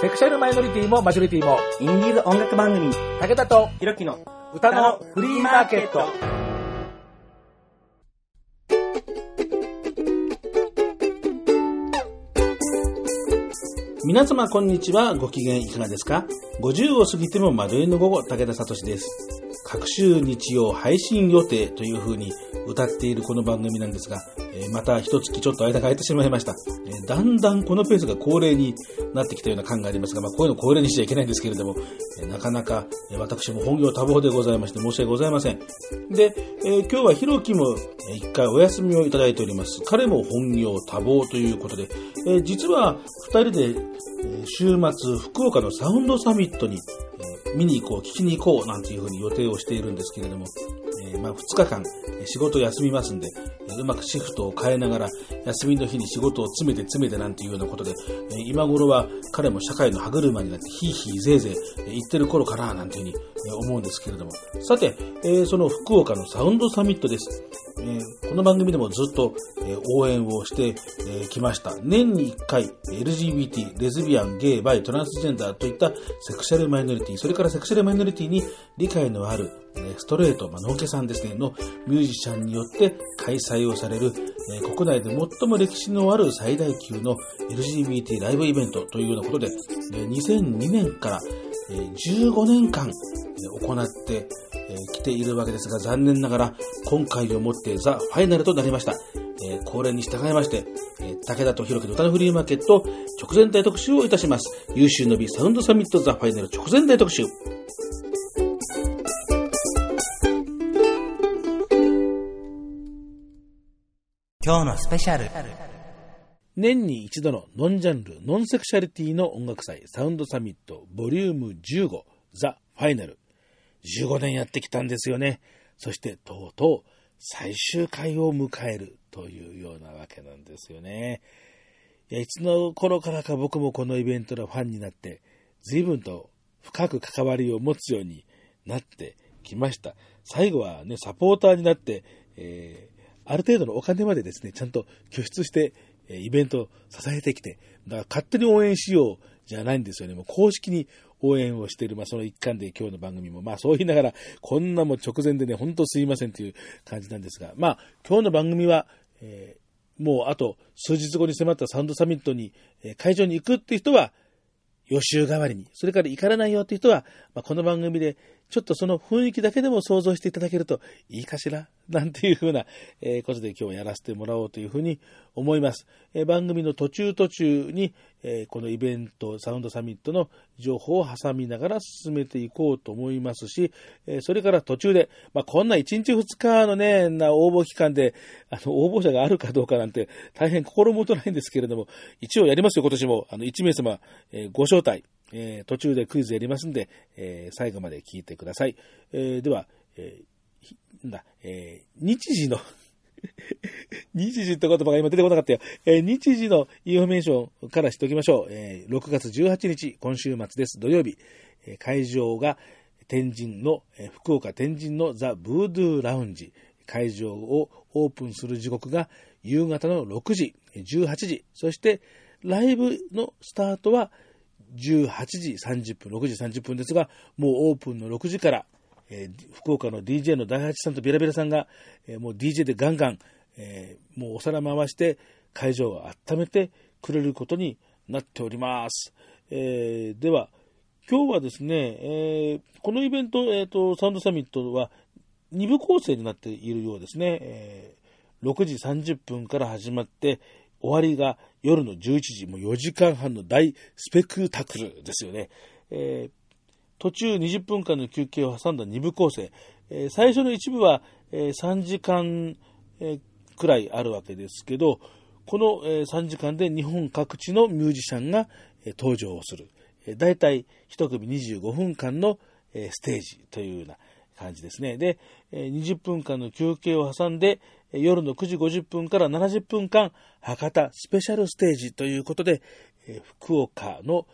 セクシャルマイノリティもマジョリティも、インディーズ音楽番組、武田とひろきの歌のフリーマーケット。皆様こんにちは。ご機嫌いかがですか ?50 を過ぎても窓りの午後、武田聡です。各週日曜配信予定という風に歌っているこの番組なんですが、えーまた一月ちょっと間が空いてしまいました、えーだんだんこのペースが恒例になってきたような感がありますが、まあこういうの恒例にしちゃいけないんですけれども、えーなかなか、え私も本業多忙でございまして申し訳ございません。で、え今日はひろきもえー一回お休みをいただいております。彼も本業多忙ということで、え実は二人で、え週末福岡のサウンドサミットに、え見に行こう、聞きに行こうなんていうふうに予定をしているんですけれども、えまあ、2日間え仕事休みますんで、えうまくシフトを変えながら休みの日に仕事を詰めて詰めてなんていうようなことで、え今頃は彼も社会の歯車になってヒーヒーゼーゼー言ってる頃かななんていうふうに思うんですけれども、さて、えその福岡のサウンドサミットです。えこの番組でもずっと、え応援をしてえーきました。年に1回、LGBT、レズビアン、ゲイ、バイ、トランスジェンダーといったセクシャルマイノリティ、それからセクシャルマイノリティに理解のある、ストレート、まあ、ノーケさんですね、のミュージシャンによって開催をされる、えー国内で最も歴史のある最大級の LGBT ライブイベントというようなことで、え2002年から、えー15年間、え行ってえ来ているわけですが、残念ながら今回をもってザ・ファイナルとなりました。えー恒例に従いまして、え武田と弘樹の歌のフリーマーケット直前大特集をいたします。優秀の美サウンドサミットザ・ファイナル直前大特集。今日のスペシャル。年に一度のノンジャンル、ノンセクシャリティの音楽祭、サウンドサミット、ボリューム15、ザ・ファイナル。15年やってきたんですよね。そして、とうとう、最終回を迎えるというようなわけなんですよね。いや、いつの頃からか僕もこのイベントのファンになって、随分と深く関わりを持つようになってきました。最後はね、サポーターになって、えーある程度のお金までですね、ちゃんと拠出して、えイベントを支えてきて、だから勝手に応援しようじゃないんですよね。もう公式に応援をしている、まあその一環で今日の番組も、まあそう言いながら、こんなも直前でね、ほんとすいませんという感じなんですが、まあ今日の番組は、えーもうあと数日後に迫ったサウンドサミットに、えー会場に行くっていう人は、予習代わりに、それから行からないよっていう人は、まあ、この番組で、ちょっとその雰囲気だけでも想像していただけるといいかしら？なんていうふうな、えーことで今日やらせてもらおうというふうに思います。えー番組の途中途中に、えーこのイベント、サウンドサミットの情報を挟みながら進めていこうと思いますし、えそれから途中で、まあ、こんな1日2日のね、な応募期間で、あの、応募者があるかどうかなんて大変心もとないんですけれども、一応やりますよ、今年も。あの、1名様、えご招待、えー途中でクイズやりますんで、えー最後まで聞いてください。えーでは、えーだ、え日時の 日時って言葉が今出てこなかったよ。え日時のインフォメーションからしておきましょう。え6月18日、今週末です。土曜日。え会場が天神の、え福岡天神の The Voodoo Lounge。会場をオープンする時刻が夕方の6時、18時。そして、ライブのスタートは18時30分、6時30分ですが、もうオープンの6時から、えー福岡の DJ の大八さんとビラビラさんが、えーもう DJ でガンガン、えーもうお皿回して会場を温めてくれることになっております。えでは、今日はですね、えこのイベント、えーと、サウンドサミットは2部構成になっているようですね。え6時30分から始まって、終わりが夜の11時、もう4時間半の大スペクタクルですよね。えー途中20分間の休憩を挟んだ2部構成。えー最初の一部は、えー3時間、えくらいあるわけですけど、この、え3時間で日本各地のミュージシャンが、え登場をする。えー、大体1組25分間の、えステージというような感じですね。で、えー20分間の休憩を挟んで、夜の9時50分から70分間、博多スペシャルステージということで、福岡の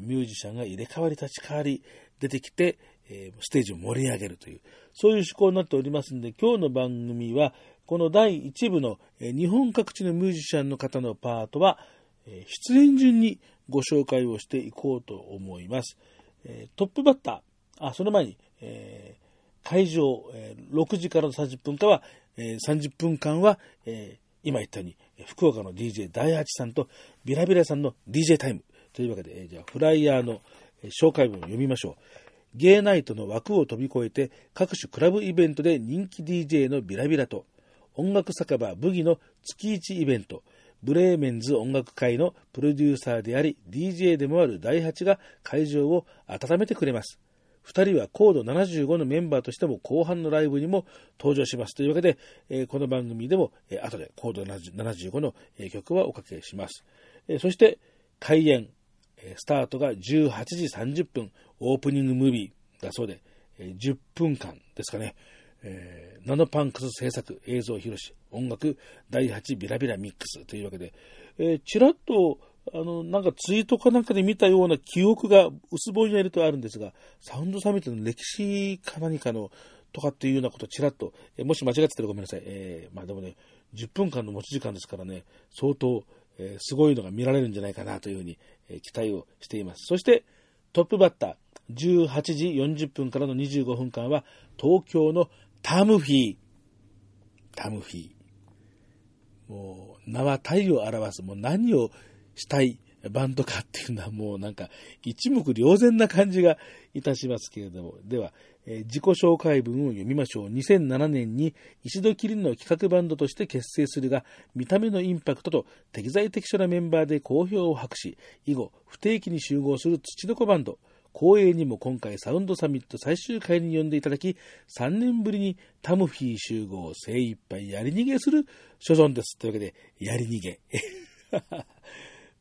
ミュージシャンが入れ替わり立ち替わり出てきて、ステージを盛り上げるという、そういう趣向になっておりますので、今日の番組は、この第1部の、日本各地のミュージシャンの方のパートは、出演順にご紹介をしていこうと思います。トップバッター、あ、その前に、えー、会場、えー、6時からの30分間は、えー、30分間は、えー、今言ったように、福岡の DJ 大八さんとビラビラさんの DJ タイムというわけで、えー、じゃあフライヤーの紹介文を読みましょう。ゲイナイトの枠を飛び越えて各種クラブイベントで人気 DJ のビラビラと音楽酒場ブギの月1イベント、ブレーメンズ音楽会のプロデューサーであり DJ でもある第8が会場を温めてくれます。2人はコード75のメンバーとしても後半のライブにも登場します。というわけで、えー、この番組でも、えー、後でコード75の、えー、曲はおかけします。えそして、開演、えスタートが18時30分、オープニングムービーだそうで、え10分間ですかね。えー、ナノパンクス制作映像広し音楽第8ビラビラミックスというわけで、えー、ちらっとあの、なんかツイートかなんかで見たような記憶が薄ぼんやりとあるんですが、サウンドサミットの歴史か何かのとかっていうようなことをちらっと、え、もし間違ってたらごめんなさい。えー、まあでもね、10分間の持ち時間ですからね、相当、えー、すごいのが見られるんじゃないかなというふうに、えー、期待をしています。そして、トップバッター、18時40分からの25分間は、東京のタムフィー。タムフィー。もう、名は太陽を表す。もう何をしたいバンドかっていうのはもうなんか一目瞭然な感じがいたしますけれども。では、えー、自己紹介文を読みましょう。2007年に一度きりの企画バンドとして結成するが、見た目のインパクトと適材適所なメンバーで好評を博し、以後不定期に集合する土の子バンド。光栄にも今回サウンドサミット最終回に呼んでいただき、3年ぶりにタムフィー集合精一杯やり逃げする所存です。というわけで、やり逃げ。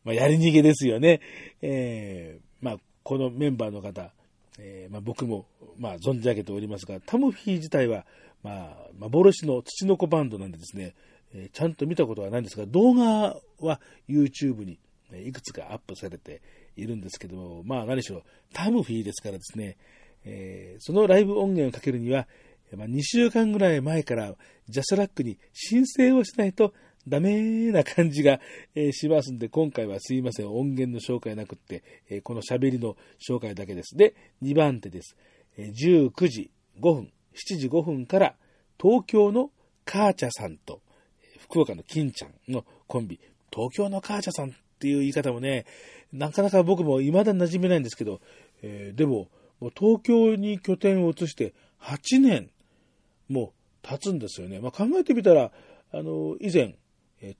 まあ、やり逃げですよね。えー、まあ、このメンバーの方、えー、まあ、僕も、まあ、存じ上げておりますが、タムフィー自体は、まあ、幻の土の子バンドなんでですね、えー、ちゃんと見たことはないんですが、動画は YouTube にいくつかアップされているんですけども、まあ何しろタムフィーですからですね、えー、そのライブ音源をかけるには、まあ、2週間ぐらい前からジャスラックに申請をしないとダメな感じが、えー、しますんで、今回はすいません、音源の紹介なくって、えー、この喋りの紹介だけです。で、2番手です。えー、19時5分、7時5分から東京のカーチャさんと、福岡の金ちゃんのコンビ、東京のカーチャさんっていう言い方もね、なかなか僕も未だ馴染めないんですけど、えー、でも、もう東京に拠点を移して8年もう経つんですよね。まあ、考えてみたら、あの、以前、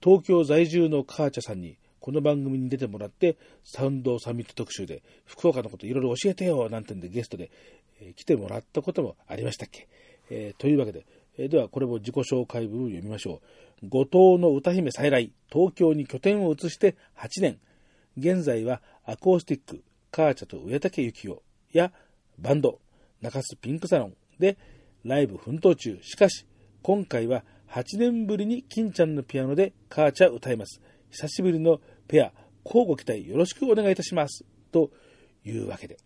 東京在住のカーチャさんにこの番組に出てもらって、サウンドサミット特集で、福岡のこといろいろ教えてよ、なんてんでゲストで、え、来てもらったこともありましたっけ。えー、というわけで、えー、ではこれも自己紹介文を読みましょう。後藤の歌姫再来、東京に拠点を移して8年。現在はアコースティック、カーチャと上竹幸雄やバンド、中洲ピンクサロンでライブ奮闘中。しかし、今回は8年ぶりに金ちゃんのピアノでカーチャ歌います。久しぶりのペア、交互期待よろしくお願いいたします。というわけで。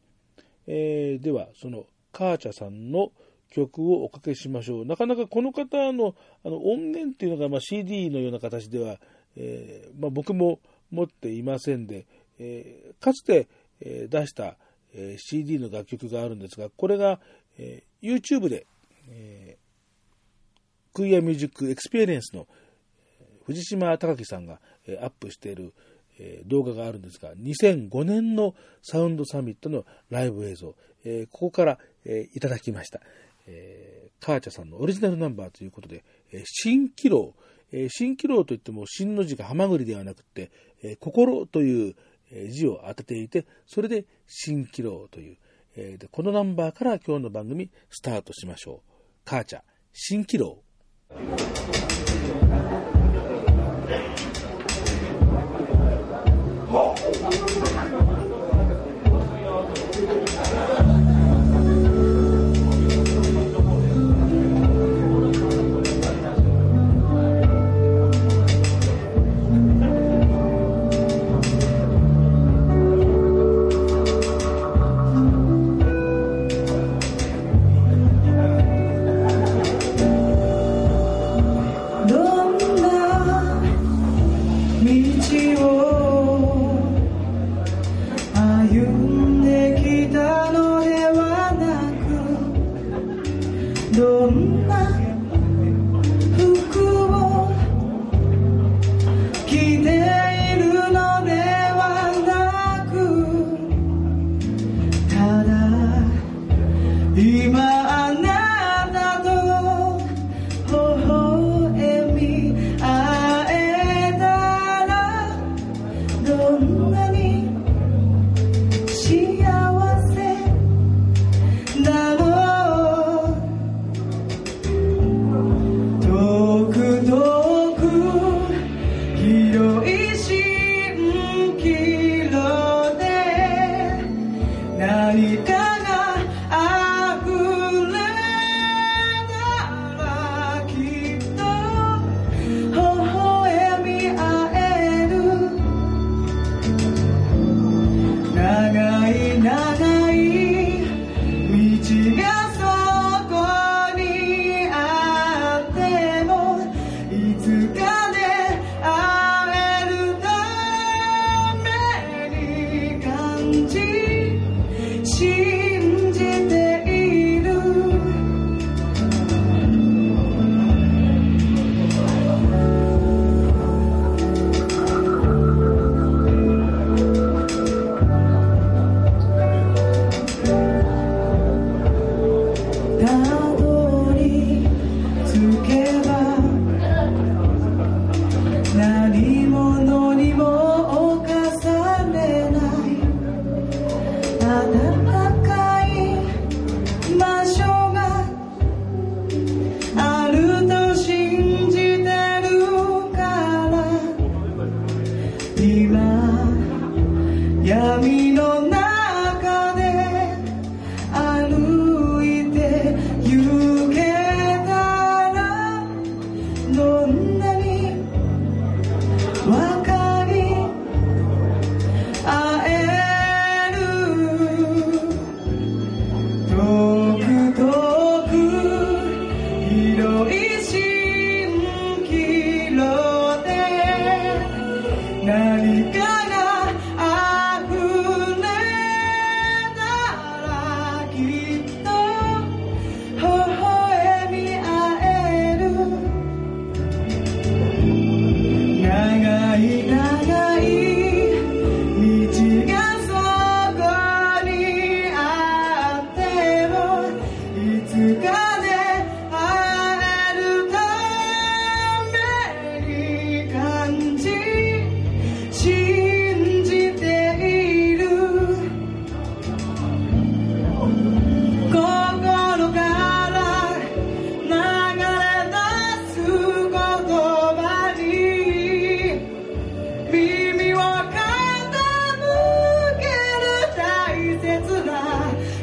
えー、では、そのカーチャさんの曲をおかけしましょう。なかなかこの方のあの音源っていうのが、まあ、CD のような形では、えー、まあ、僕も持っていませんで、えー、かつて、え出した、え CD の楽曲があるんですが、これが、え YouTube で、え Queer Music Experience の藤島隆樹さんが、アップしている、動画があるんですが、2005年のサウンドサミットのライブ映像、ここから、いただきました。カーチャさんのオリジナルナンバーということで、新気楼、新気楼といっても新の字がハマグリではなくて、心という字を当てていて、それで新気楼という、このナンバーから今日の番組スタートしましょう。カーチャ、新気楼。Thank you.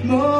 more.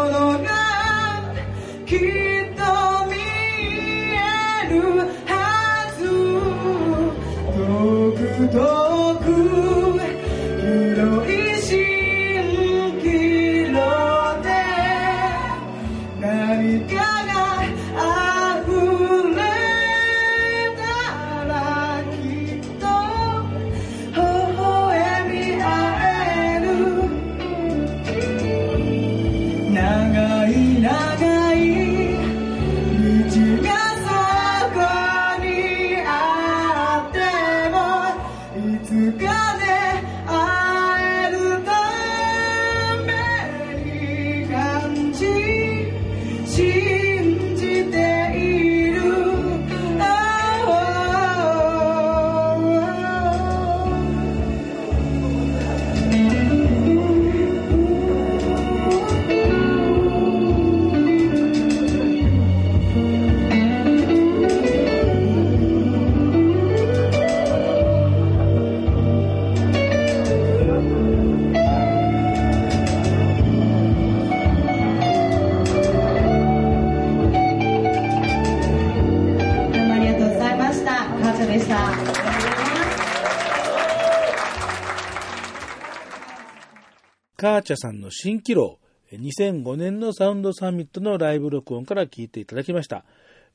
チャさんの新記録、2005年のサウンドサミットのライブ録音から聞いていただきました。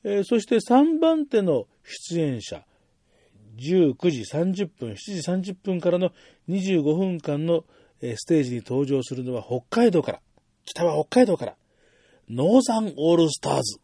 えー、そして3番手の出演者、19時30分、7時30分からの25分間のステージに登場するのは北海道から、北は北海道から、ノーザンオールスターズ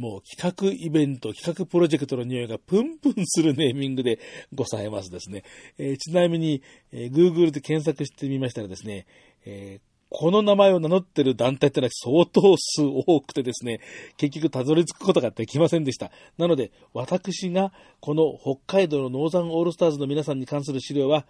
もう企画イベント、企画プロジェクトの匂いがプンプンする ネーミングでございますですね。えーちなみに、えー Google で検索してみましたらですね、えーこの名前を名乗ってる団体ってのは相当数多くてですね、結局たどり着くことができませんでした。なので、私がこの北海道のノーザンオールスターズの皆さんに関する資料は、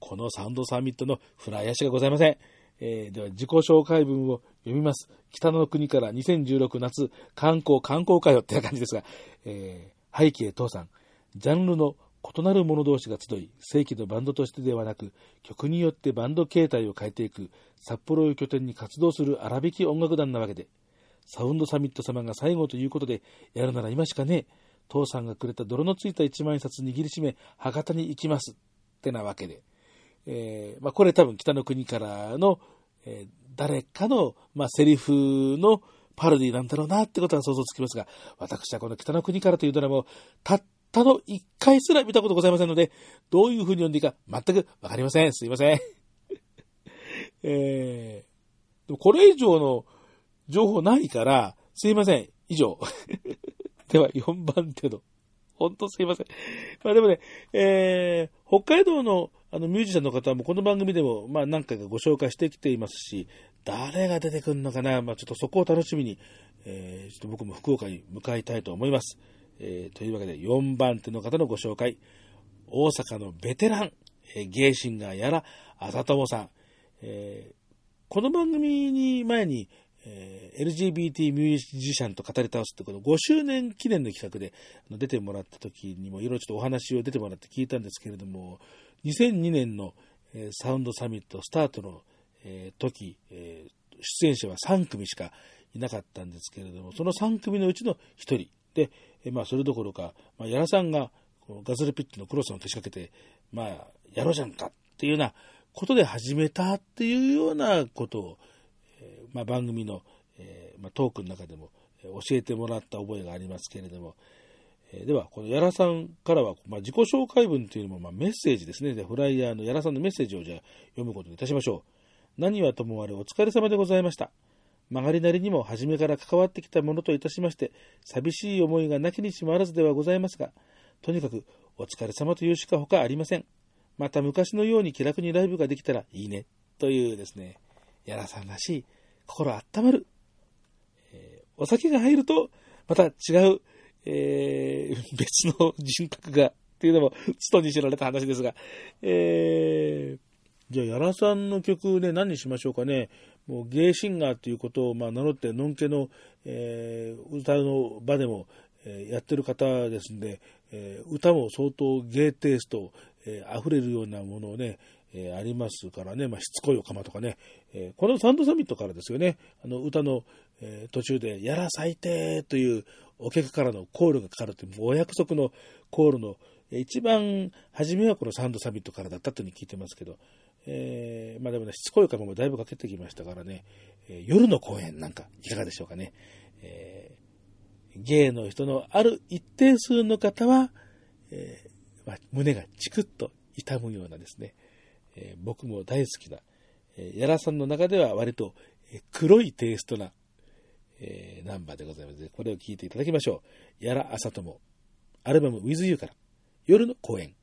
このサウンドサミットのフライヤーしかございません。えーでは自己紹介文を読みます。北の国から2016夏観光観光会よってな感じですが、えー背景父さん、ジャンルの異なる者同士が集い、正規のバンドとしてではなく、曲によってバンド形態を変えていく、札幌を拠点に活動する荒引き音楽団なわけで、サウンドサミット様が最後ということで、やるなら今しかねえ。父さんがくれた泥のついた一万円札握りしめ、博多に行きます。ってなわけで。えーまあ、これ多分北の国からの、えー誰かの、まあ、セリフのパロディなんだろうなってことが想像つきますが、私はこの北の国からというドラマをたったの一回すら見たことございませんので、どういう風に読んでいいか全くわかりません。すいません。えー、でもこれ以上の情報ないから、すいません。以上。では、4番手の。ほんとすいません。まあでもね、えー、北海道のあのミュージシャンの方もこの番組でも、まあ何回かご紹介してきていますし、誰が出てくるのかな、まあちょっとそこを楽しみに、えー、ちょっと僕も福岡に向かいたいと思います。えー、というわけで4番手の方のご紹介。大阪のベテラン、えー、ゲイシンガーやら、あさともさん。えーこの番組に前に、えー LGBT ミュージシャンと語り倒すってこの5周年記念の企画で出てもらった時にもいろいろちょっとお話を出てもらって聞いたんですけれども、2002年の、えサウンドサミットスタートの、え時、え出演者は3組しかいなかったんですけれども、その3組のうちの1人で、えまあそれどころか、まあ、矢良さんがこのガズルピットのクロスをけしかけて、まあ、やろうじゃんかっていうようなことで始めたっていうようなことを、まあ、番組の、えーまあ、トークの中でも教えてもらった覚えがありますけれども、えーでは、この矢良さんからは、まあ、自己紹介文というよりも、ま、メッセージですね。で、フライヤーの矢良さんのメッセージをじゃあ読むことにいたしましょう。何はともあれお疲れ様でございました。曲がりなりにも初めから関わってきたものといたしまして、寂しい思いがなきにしもあらずではございますが、とにかくお疲れ様というしか他ありません。また昔のように気楽にライブができたらいいね。というですね、やらさんらしい、心温まる。えーお酒が入ると、また違う、えー 別の人格が、っていうのも、ストに知られた話ですが、えーじゃあ、やらさんの曲ね、何にしましょうかね。もう、ゲイシンガーということを、まあ、名乗って、のんけの、えー歌の場でも、えーやってる方ですんで、えー歌も相当ゲイテイスト、えー溢れるようなものをね、えーありますからね、まあ、しつこいおかまとかね、えーこのサンドサミットからですよね、あの歌の、えー途中で、やら最低というお客からのコールがかかるという、お約束のコールの、一番初めはこのサンドサミットからだったというふうに聞いてますけど、えーまあでもね、しつこいおかまもだいぶかけてきましたからね、え夜の公演なんかいかがでしょうかね。えー芸の人のある一定数の方は、えーまあ、胸がチクッと痛むようなですね、えー僕も大好きな、えー、やらさんの中では割と、黒いテイストな、えナンバーでございます、これを聴いていただきましょう。やらあさとも、アルバム With You から、夜の公演。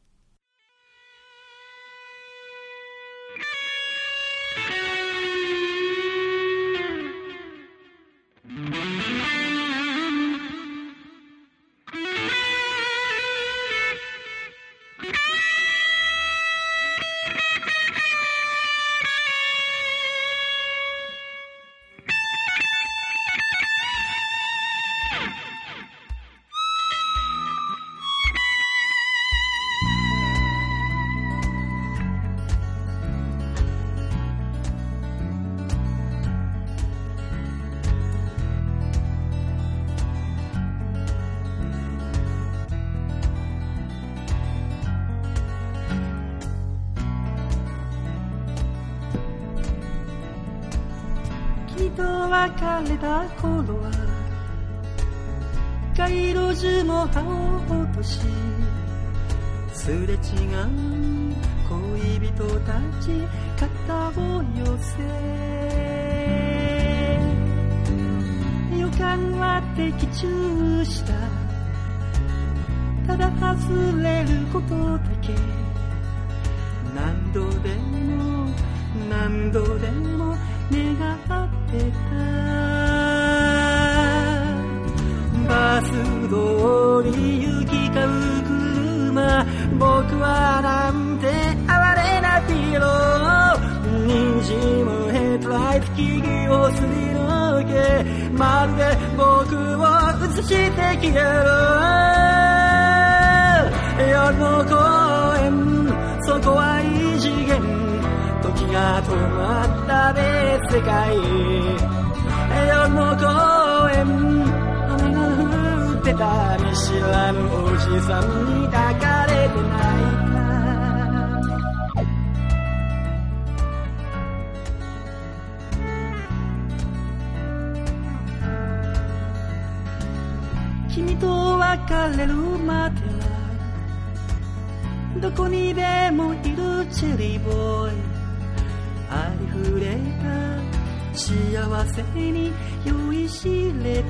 幸せに酔いしれて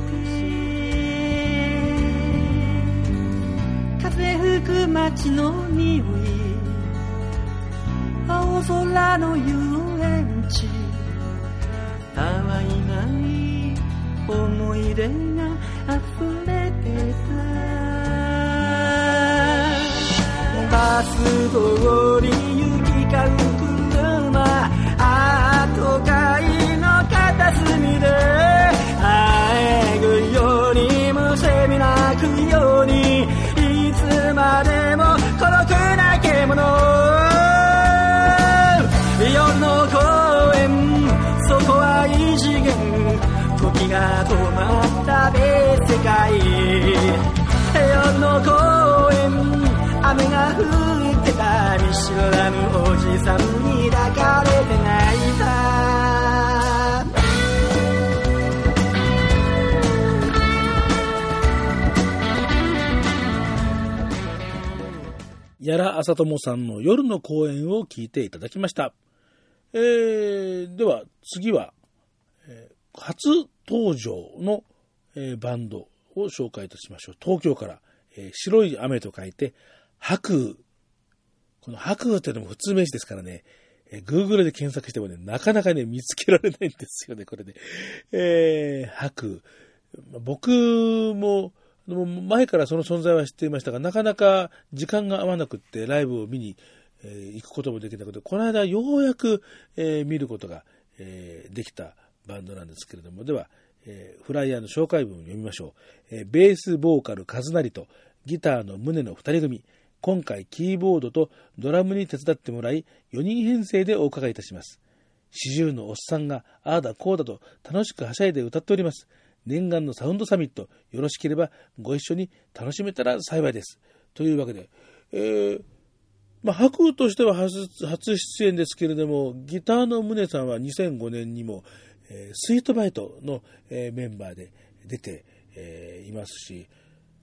風吹く街の匂い青空の遊園地。たわいない思い出が溢れてた。バス通り行き交う別世界夜の公園雨が降ってた見知らぬおじさんに抱かれて泣いたやらあさともさんの夜の公演を聞いていただきました。えー、では次は、えー初登場の、えーバンドを紹介いたしましょう。東京から、えー白い雨と書いて、白雨。この白雨っていうのも普通名詞ですからね、えー Google で検索してもね、なかなかね、見つけられないんですよね、これで。えー、白雨。僕も、も前からその存在は知っていましたが、なかなか時間が合わなくってライブを見に、えー行くこともできなくて、この間ようやく、えー見ることが、えーできたバンドなんですけれども、では、えーフライヤーの紹介文を読みましょう。えーベースボーカルカズナリとギターの宗の二人組。今回キーボードとドラムに手伝ってもらい、4人編成でお伺いいたします。四十のおっさんがああだこうだと楽しくはしゃいで歌っております。念願のサウンドサミット、よろしければご一緒に楽しめたら幸いです。というわけで、えーまあ、白としては初初出演ですけれども、ギターの宗さんは2005年にも、えスイートバイトの、えメンバーで出て、えいますし、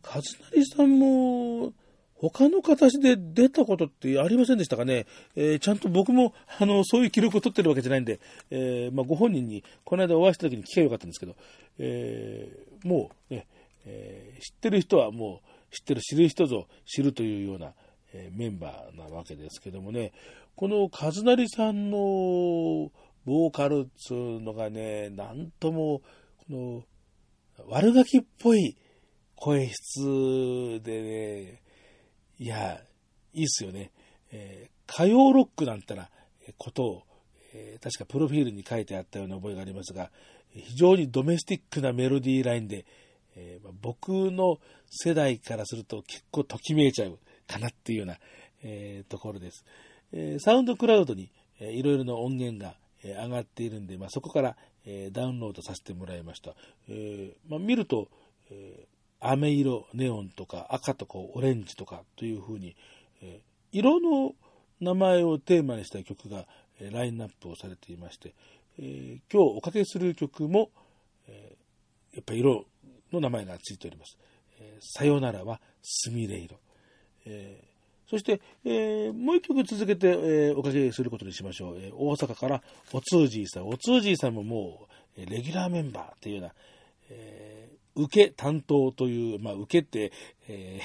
和成さんも、他の形で出たことってありませんでしたかね、えーちゃんと僕もあのそういう記録を取ってるわけじゃないんで、えーまあ、ご本人にこの間お会いした時に聞けばよかったんですけど、えーもうね、え知ってる人はもう知ってる、知る人ぞ知るというような、えメンバーなわけですけどもね、この和成さんのボーカルっつうのがね、なんとも、この悪ガキっぽい声質でね、いや、いいっすよね。えー歌謡ロックなんてなことを、えー確かプロフィールに書いてあったような覚えがありますが、非常にドメスティックなメロディーラインで、えーまあ僕の世代からすると結構ときめいちゃうかなっていうような、えーところです。えサウンドクラウドに、えーいろいろな音源が、え上がっているんで、まあ、そこから、えーダウンロードさせてもらいました。えーまあ、見ると、えー飴色、ネオンとか赤とかオレンジとかというふうに、えー色の名前をテーマにした曲が、えーラインナップをされていまして、えー今日おかけする曲も、えーやっぱり色の名前がついております。えーさよならはすみれ色。えーそして、えーもう一曲続けて、えーおかけすることにしましょう。えー大阪からおつーじーさん。おつーじーさんももう、えレギュラーメンバーっていうような、え受け担当という、まあ、受けて、え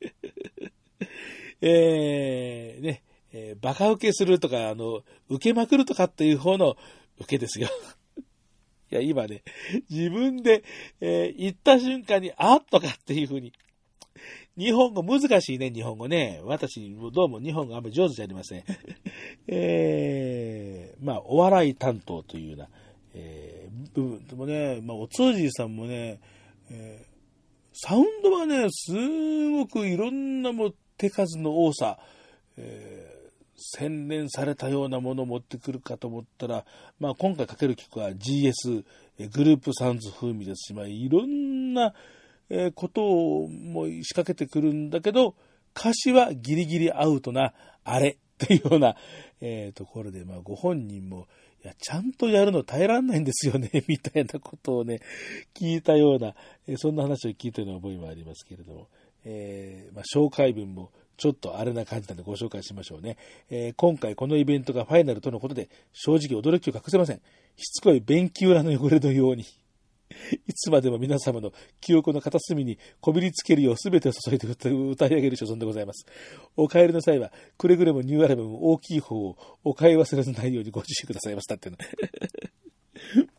えーね、えーバカ受けするとか、あの、受けまくるとかっていう方の受けですよ。いや、今ね、自分で、えー言った瞬間に、あっとかっていう風に、日本語難しいね、日本語ね。私、どうも日本語あんまり上手じゃありません。えー、まあ、お笑い担当というような、えー、部分でもね、まあ、おつーじーさんもね、えーサウンドはね、すごくいろんなもう手数の多さ、えー洗練されたようなものを持ってくるかと思ったら、まあ、今回かける曲は GS、えーグループサウンズ風味ですし、まあ、いろんな、えことをもう仕掛けてくるんだけど、歌詞はギリギリアウトな、あれっていうような、えーところで、まあ、ご本人も、いや、ちゃんとやるの耐えらんないんですよね、みたいなことをね、聞いたような、えそんな話を聞いたような覚えもありますけれども、えーまあ、紹介文もちょっとあれな感じなのでご紹介しましょうね。えー今回このイベントがファイナルとのことで、正直驚きを隠せません。しつこい便器裏の汚れのように、いつまでも皆様の記憶の片隅にこびりつけるよう全てを注いで歌い上げる所存でございます。お帰りの際は、くれぐれもニューアルバム大きい方をお買い忘れないようにご自習くださいましたっていうの。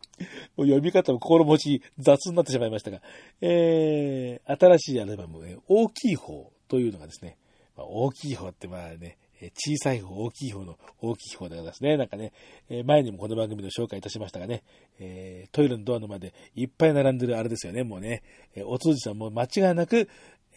もう読み方も心持ち雑になってしまいましたが、えー、新しいアルバム、大きい方というのがですね、まあ、大きい方ってまあね、小さい方、大きい方の大きい方でございますね。なんかね、え前にもこの番組の紹介いたしましたがね、えトイレのドアの前でいっぱい並んでるあれですよね、もうね、えお通じさんも間違いなく、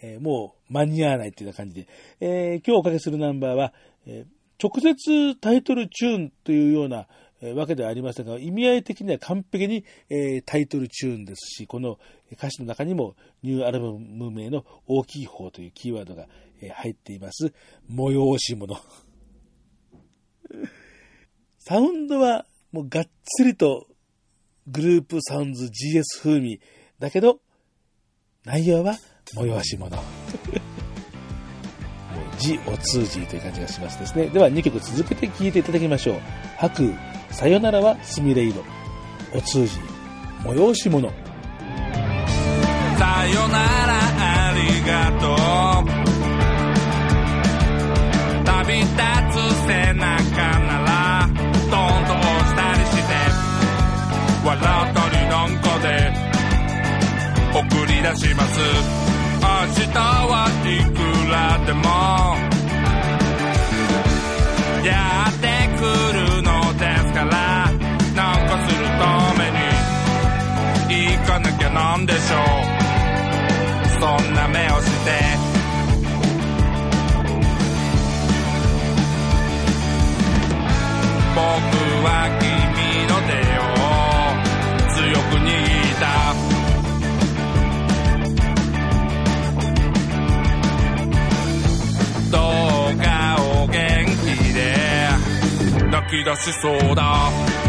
えもう間に合わないっていうような感じで、え今日おかけするナンバーは、え直接タイトルチューンというような、えわけではありませんが、意味合い的には完璧に、えタイトルチューンですし、この歌詞の中にもニューアルバム名の大きい方というキーワードが、え入っています。催し物。サウンドはもうがっつりとグループサウンズ GS 風味だけど、内容は催し物。もう字お通じという感じがしますですね。では2曲続けて聴いていただきましょう。白空、さよならはすみれ色。お通じ、催し物。さよならありがとう旅立つ背中ならトントンしたりして。笑ったりなんかで。送り出します。明日はいくらでも。やってくるのですから。なんかするために。行かなきゃなんでしょう。そんな目をして。は君の手を強く握った。どうかお元気で。泣き出しそうだ。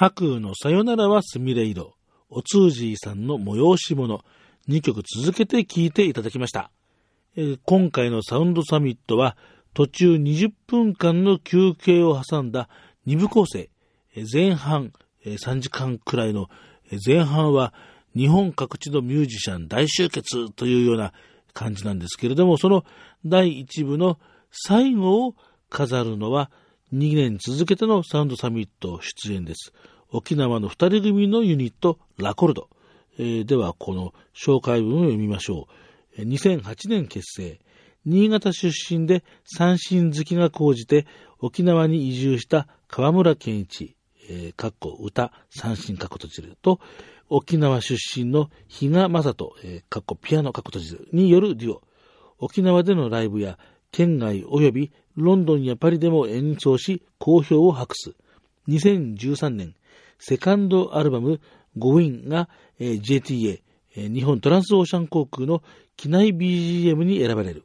白雨のさよならはすみれ色、おつーじーさんの催し物、2曲続けて聴いていただきました。今回のサウンドサミットは、途中20分間の休憩を挟んだ2部構成、前半、3時間くらいの、前半は日本各地のミュージシャン大集結というような感じなんですけれども、その第1部の最後を飾るのは2年続けてのサウンドサミット出演です。沖縄の2人組のユニット、ラコルド。えーでは、この紹介文を読みましょう。2008年結成。新潟出身で三振好きが高じて沖縄に移住した河村健一、えーかっこ歌、三振かっこ閉じると、沖縄出身の比嘉正人、えーかっこピアノかっこ閉じるによるデュオ。沖縄でのライブや県外及びロンドンやパリでも演奏し好評を博す。2013年、セカンドアルバムゴウィンが、えー JTA、えー日本トランスオーシャン航空の機内 BGM に選ばれる。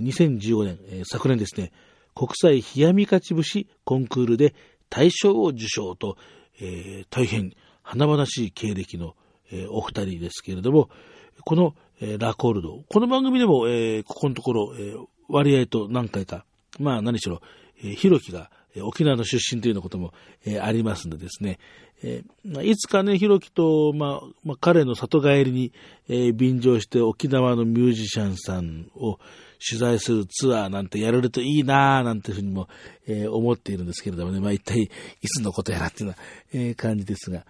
2015年、えー昨年ですね、国際冷やみ勝ち節コンクールで大賞を受賞と、えー大変華々しい経歴の、えーお二人ですけれども、この、えーラコールド、この番組でも、えーここのところ、えー割合と何回か、まあ何しろ、えー、ひろきが、沖縄の出身というようなことも、えーありますのでですね、えーまあいつかね、ひろきと、まあ、まあ、彼の里帰りに、えー便乗して沖縄のミュージシャンさんを取材するツアーなんてやれるといいなぁ、なんていうふうにも、え思っているんですけれどもね、まあ一体いつのことやらっていうような、え感じですが、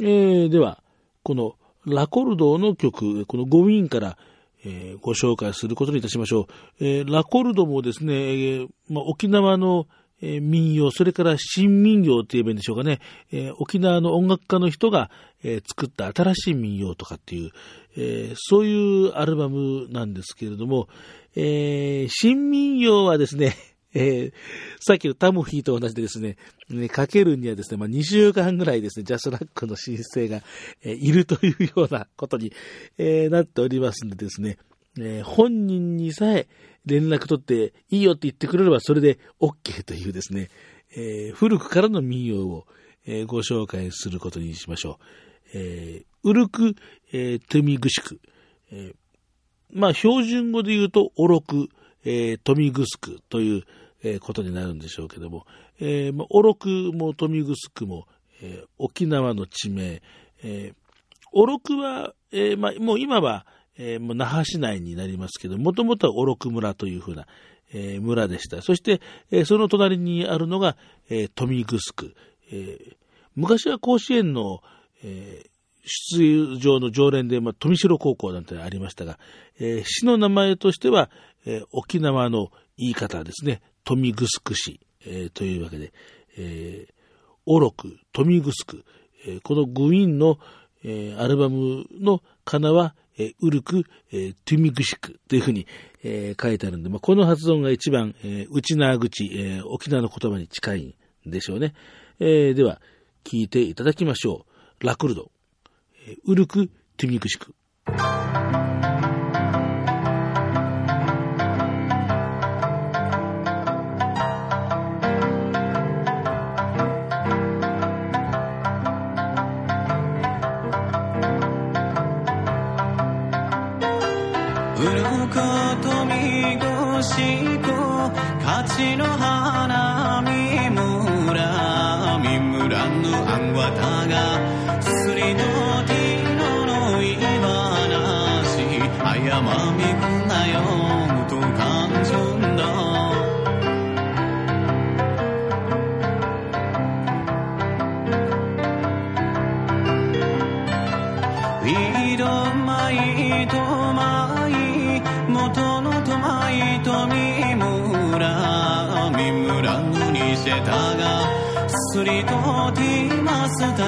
えーでは、このラコルドの曲、このゴウィンから、えーご紹介することにいたしましょう。えーラコルドもですね、えーまあ、沖縄の、え民謡、それから新民謡って言えばいいんでしょうかね、え沖縄の音楽家の人が、え作った新しい民謡とかっていう、えそういうアルバムなんですけれども、え新民謡はですね、えーさっきのタムフィーと同じでですね、ねかけるにはですね、まあ、2週間ぐらいですね、ジャスラックの申請が、えーいるというようなことに、えーなっておりますんでですね、えー本人にさえ連絡取っていいよって言ってくれればそれで OK というですね、えー古くからの民謡を、えーご紹介することにしましょう。えーウルク、えートゥミグシク、えーまあ、標準語で言うと、オロク、えー、トミグスクという、えーことになるんでしょうけども、えーまあ、オロクもトミグスクも、えー沖縄の地名、えーオロクは、えーまあ、もう今は、えーもう那覇市内になりますけど、もともとはオロク村というふうな、えー村でした。そして、えーその隣にあるのが、えー、トミグスク。えー昔は甲子園の、えー出場の常連で、まあ、富城高校なんてありましたが、えー市の名前としては、えー沖縄の言い方ですね、富城市、えーというわけで、えー、オロク、富城、えーこのグイーンの、えーアルバムのかなは、えーウルク、えートゥミグシクというふうに、えー書いてあるんで、まあ、この発音が一番、えー内縄口、えー沖縄の言葉に近いんでしょうね。えーでは、聞いていただきましょう。ラクルド。えーウルク・トゥミグシク。し勝ちの花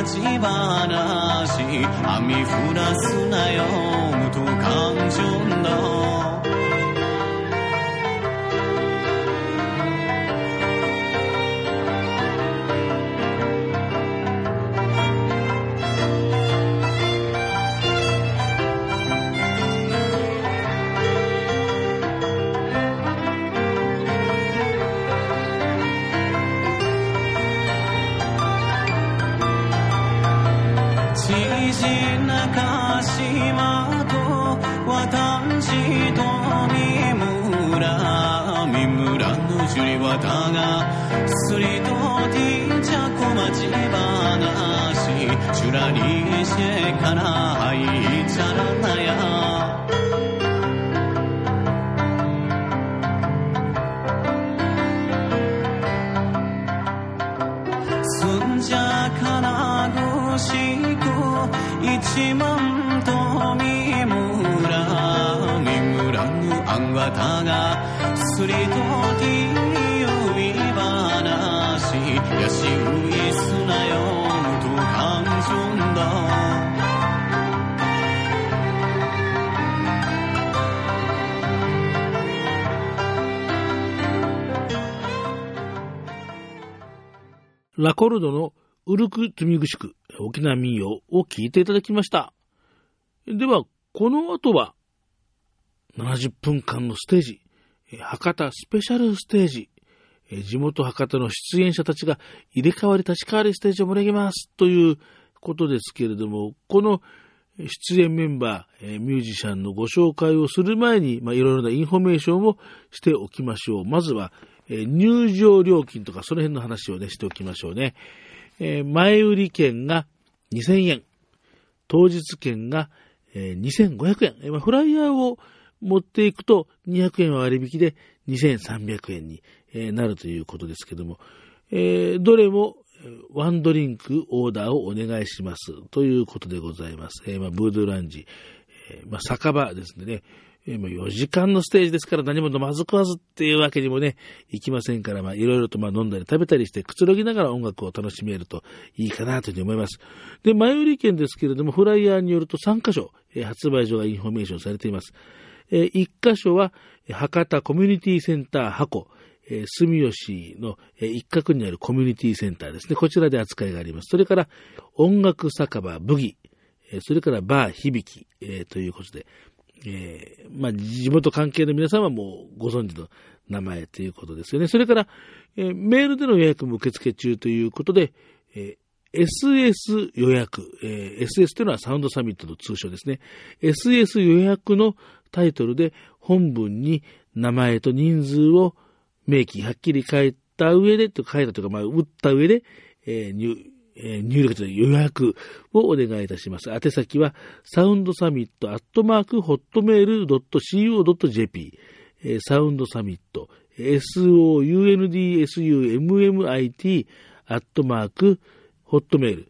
立ち話。雨降らすなよ。無と感情の。の樹里はだがすりとティチャ小町話チュラリシェからはラコルドのウルク・トゥミグシク、沖縄民謡を聞いていただきました。では、この後は、70分間のステージ、博多スペシャルステージ、地元博多の出演者たちが入れ替わり立ち替わりステージを盛り上げますということですけれども、この出演メンバー、ミュージシャンのご紹介をする前に、まあ、いろいろなインフォメーションをしておきましょう。まずは、え入場料金とかその辺の話をね、しておきましょうね。え前売り券が2000円、当日券が、えー2500円。フライヤーを持っていくと200円は割引で2300円に、えなるということですけども、えどれもワンドリンクオーダーをお願いしますということでございます。えまブードゥランジ、えま酒場ですね。えーまあ4時間のステージですから何も飲まず食わずっていうわけにもね、いきませんから、まあいろいろとまあ飲んだり食べたりしてくつろぎながら音楽を楽しめるといいかなというふうに思います。で、前売り券ですけれども、フライヤーによると3カ所、発売所がインフォメーションされています。え1箇所は、博多コミュニティセンター箱、え住吉のえ一角にあるコミュニティセンターですね。こちらで扱いがあります。それから、音楽酒場ブギ、それからバー響き、えーということで、えーまあ、地元関係の皆さんはもうご存知の名前ということですよね。それから、えーメールでの予約も受付中ということで、えー SS 予約、えー SS というのはサウンドサミットの通称ですね。SS 予約のタイトルで本文に名前と人数を明記、はっきり書いた上で、と書いたというか、まあ、打った上で、えー、えー入力と予約をお願いいたします。宛先は、サウンドサミットアットマークホットメール .co.jp、えーサウンドサミット、soundsummit アットマークホットメール、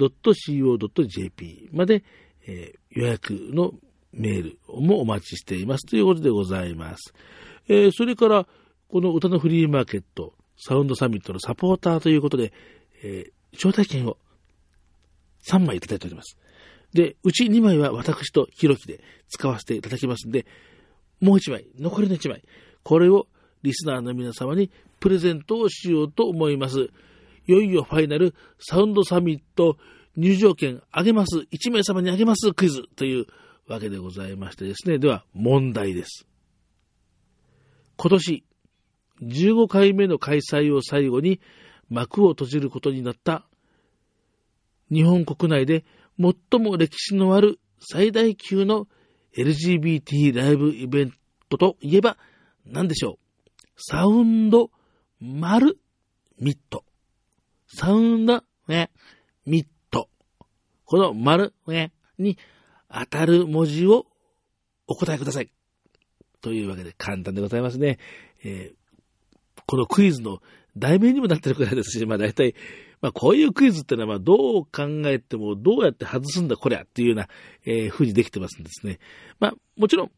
hotmail.co.jp まで、えー予約のメールもお待ちしていますということでございます。えーそれから、この歌のフリーマーケット、サウンドサミットのサポーターということで、えー招待券を3枚いただいております。で、うち2枚は私とひろきで使わせていただきますんで、もう1枚、残りの1枚、これをリスナーの皆様にプレゼントをしようと思います。いよいよファイナルサウンドサミット入場券あげます。1名様にあげますクイズというわけでございましてですね。では、問題です。今年、15回目の開催を最後に幕を閉じることになった日本国内で最も歴史のある最大級の LGBT ライブイベントといえば何でしょうサウンド丸ミット。サウンドね、ミット。この丸ねに当たる文字をお答えください。というわけで簡単でございますね。えーこのクイズの題名にもなってるくらいですし、まあ大体、まあこういうクイズってのはまあどう考えてもどうやって外すんだこりゃっていうような、えー風にできてますんですね。まあもちろん、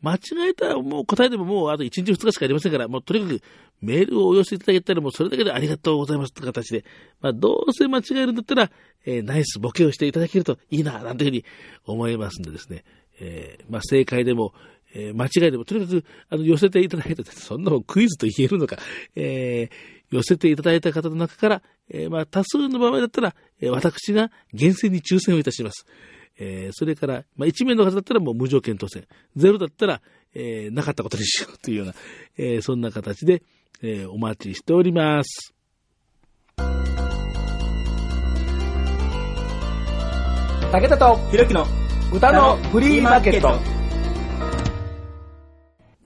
間違えたらもう答えでももうあと1日2日しかありませんから、もうとにかくメールをお寄せいただけたらもうそれだけでありがとうございますって形で、まあどうせ間違えるんだったら、えーナイスボケをしていただけるといいな、なんていうふうに思いますんでですね、えーまあ正解でも、えー間違いでも、とにかく、あの、寄せていただいた、そんなもんクイズと言えるのか、えー寄せていただいた方の中から、えーまあ、多数の場合だったら、えー私が厳選に抽選をいたします。えーそれから、まあ、1名の方だったらもう無条件当選。ゼロだったら、えーなかったことにしようというような、えーそんな形で、えーお待ちしております。武田とひろきの歌のフリーマーケット。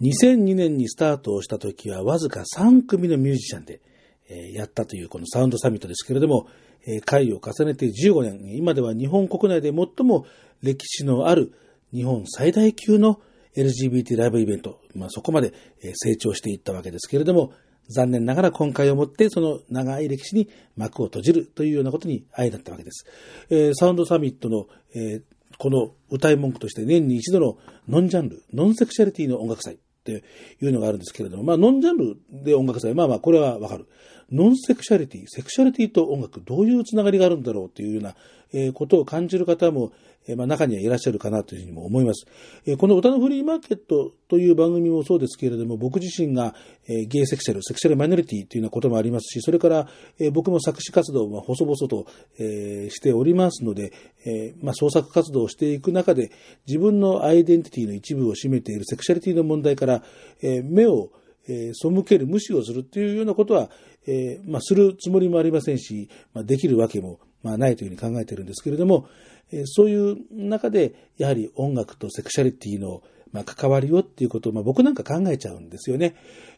2002年にスタートをした時はわずか3組のミュージシャンで、えーやったというこのサウンドサミットですけれども、えー回を重ねて15年、今では日本国内で最も歴史のある日本最大級の LGBT ライブイベント、まあ、そこまで成長していったわけですけれども、残念ながら今回をもってその長い歴史に幕を閉じるというようなことに相なったわけです。えーサウンドサミットの、えーこの歌い文句として年に一度のノンジャンル、ノンセクシャリティの音楽祭っていうのがあるんですけれども、まあノンジャンルで音楽祭、まあまあこれはわかる。ノンセクシャリティ、セクシャリティと音楽、どういうつながりがあるんだろうというような、えことを感じる方も、えまあ、中にはいらっしゃるかなというふうにも思います。えこの歌のフリーマーケットという番組もそうですけれども、僕自身が、えゲイセクシャル、セクシャルマイノリティというようなこともありますし、それから、え僕も作詞活動を細々と、えしておりますので、えまあ、創作活動をしていく中で、自分のアイデンティティの一部を占めているセクシャリティの問題から、え目をえー背ける、無視をするっていうようなことは、えーまあ、するつもりもありませんし、まあ、できるわけも、まあ、ないというふうに考えているんですけれども、えーそういう中で、やはり音楽とセクシャリティの、まあ、関わりをっていうことを、まあ、僕なんか考えちゃうんですよね。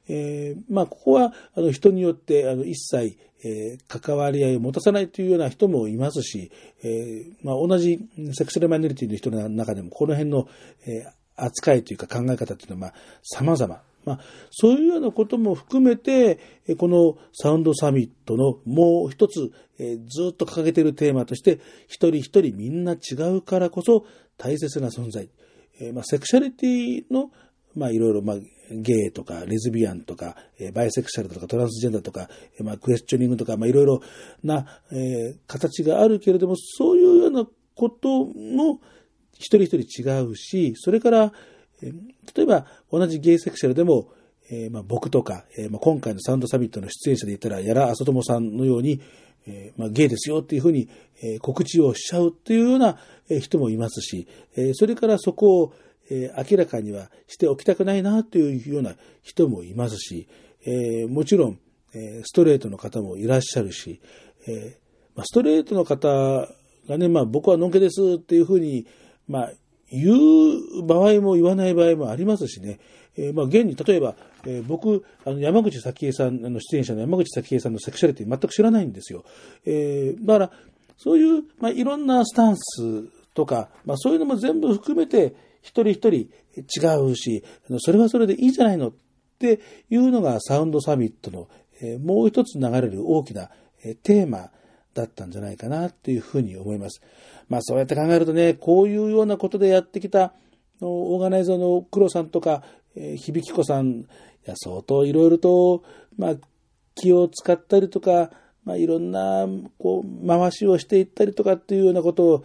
えーまあ、ここは、あの、人によって、あの、一切、えー関わり合いを持たさないというような人もいますし、えーまあ、同じセクシャルマイノリティの人の中でも、この辺の、えー扱いというか考え方っていうのは、まあ、様々。まあ、そういうようなことも含めて、このサウンドサミットのもう一つ、えーずっと掲げているテーマとして、一人一人みんな違うからこそ大切な存在。えーまあ、セクシャリティの、まあ、いろいろ、まあ、ゲイとか、レズビアンとか、えーバイセクシャルとか、トランスジェンダーとか、えーまあ、クエスチョニングとか、まあ、いろいろな、えー形があるけれども、そういうようなことも一人一人違うし、それから、例えば同じゲイセクシャルでも、えーまあ、僕とか、えーまあ、今回のサウンドサミットの出演者で言ったら、やらあそともさんのように、えーまあ、ゲイですよっていうふうに、え告知をしちゃうっていうようなえ人もいますし、えそれからそこを、え明らかにはしておきたくないなというような人もいますし、えもちろん、えストレートの方もいらっしゃるし、えま、ストレートの方がね、まあ、僕はのんけですっていうふうに、まあ、言う場合も言わない場合もありますしね。えーまあ、現に、例えば、えー僕、あの、山口早紀江さん、あの、出演者の山口早紀江さんのセクシャリティ全く知らないんですよ。えーだから、そういう、まあ、いろんなスタンスとか、まあ、そういうのも全部含めて、一人一人違うし、それはそれでいいじゃないのっていうのがサウンドサミットの、えーもう一つ流れる大きな、えーテーマだったんじゃないかなというふうに思います。まあそうやって考えるとね、こういうようなことでやってきたオーガナイザーの黒さんとか、えー響子さん、いや相当いろいろと、まあ、気を使ったりとか、まあ、いろんな、こう、回しをしていったりとかっていうようなことを、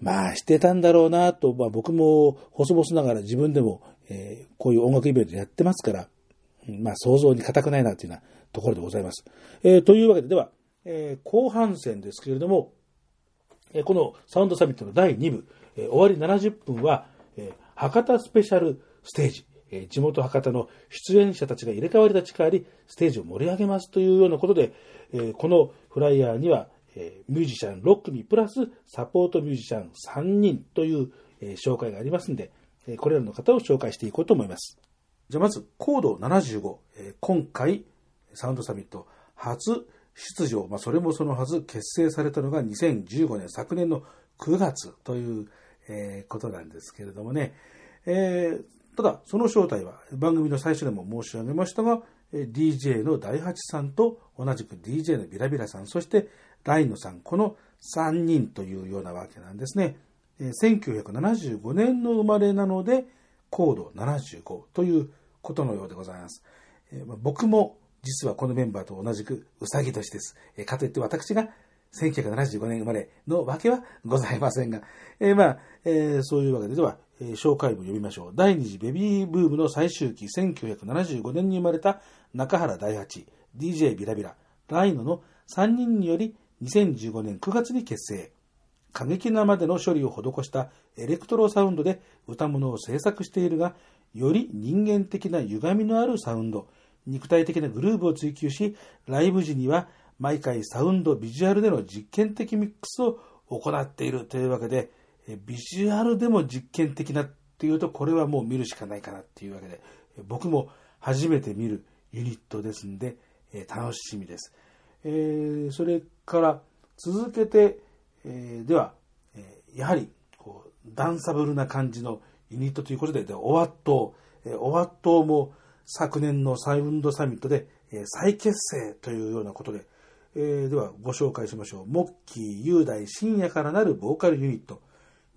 まあ、してたんだろうなと、まあ、僕も細々ながら自分でも、えーこういう音楽イベントやってますから、まあ、想像に難くないなというようなところでございます。えーというわけで、では、えー後半戦ですけれども、えこのサウンドサミットの第2部、え終わり70分は、え博多スペシャルステージ、え地元博多の出演者たちが入れ替わり立ち替わり、ステージを盛り上げますというようなことで、えこのフライヤーには、えミュージシャン6組プラスサポートミュージシャン3人という、え紹介がありますので、えこれらの方を紹介していこうと思います。じゃあまず、コード75、え今回、サウンドサミット初出場、まあ、それもそのはず結成されたのが2015年、昨年の9月という、えーことなんですけれどもね、えーただ、その正体は番組の最初でも申し上げましたが、DJ の大八さんと同じく DJ のビラビラさん、そしてライノさん、この3人というようなわけなんですね。え1975年の生まれなので、コード75ということのようでございます。えーまあ僕も実はこのメンバーと同じくうさぎ年です。えーかといって私が1975年生まれのわけはございませんが、えーまあ、えーそういうわけで、では、えー紹介文読みましょう。第二次ベビーブームの最終期、1975年に生まれた中原大八、DJ ビラビラ、ライノの3人により2015年9月に結成。過激なまでの処理を施したエレクトロサウンドで歌物を制作しているが、より人間的な歪みのあるサウンド、肉体的なグルーブを追求し、ライブ時には毎回サウンド、ビジュアルでの実験的ミックスを行っているというわけで、ビジュアルでも実験的なっていうと、これはもう見るしかないかなっていうわけで、僕も初めて見るユニットですんで、楽しみです。えーそれから続けて、えーでは、えやはりこうダンサブルな感じのユニットということで、でオワット、えーオワットも昨年のサウンドサミットで、え再結成というようなことで、えーではご紹介しましょう。モッキー、雄大、深夜からなるボーカルユニット。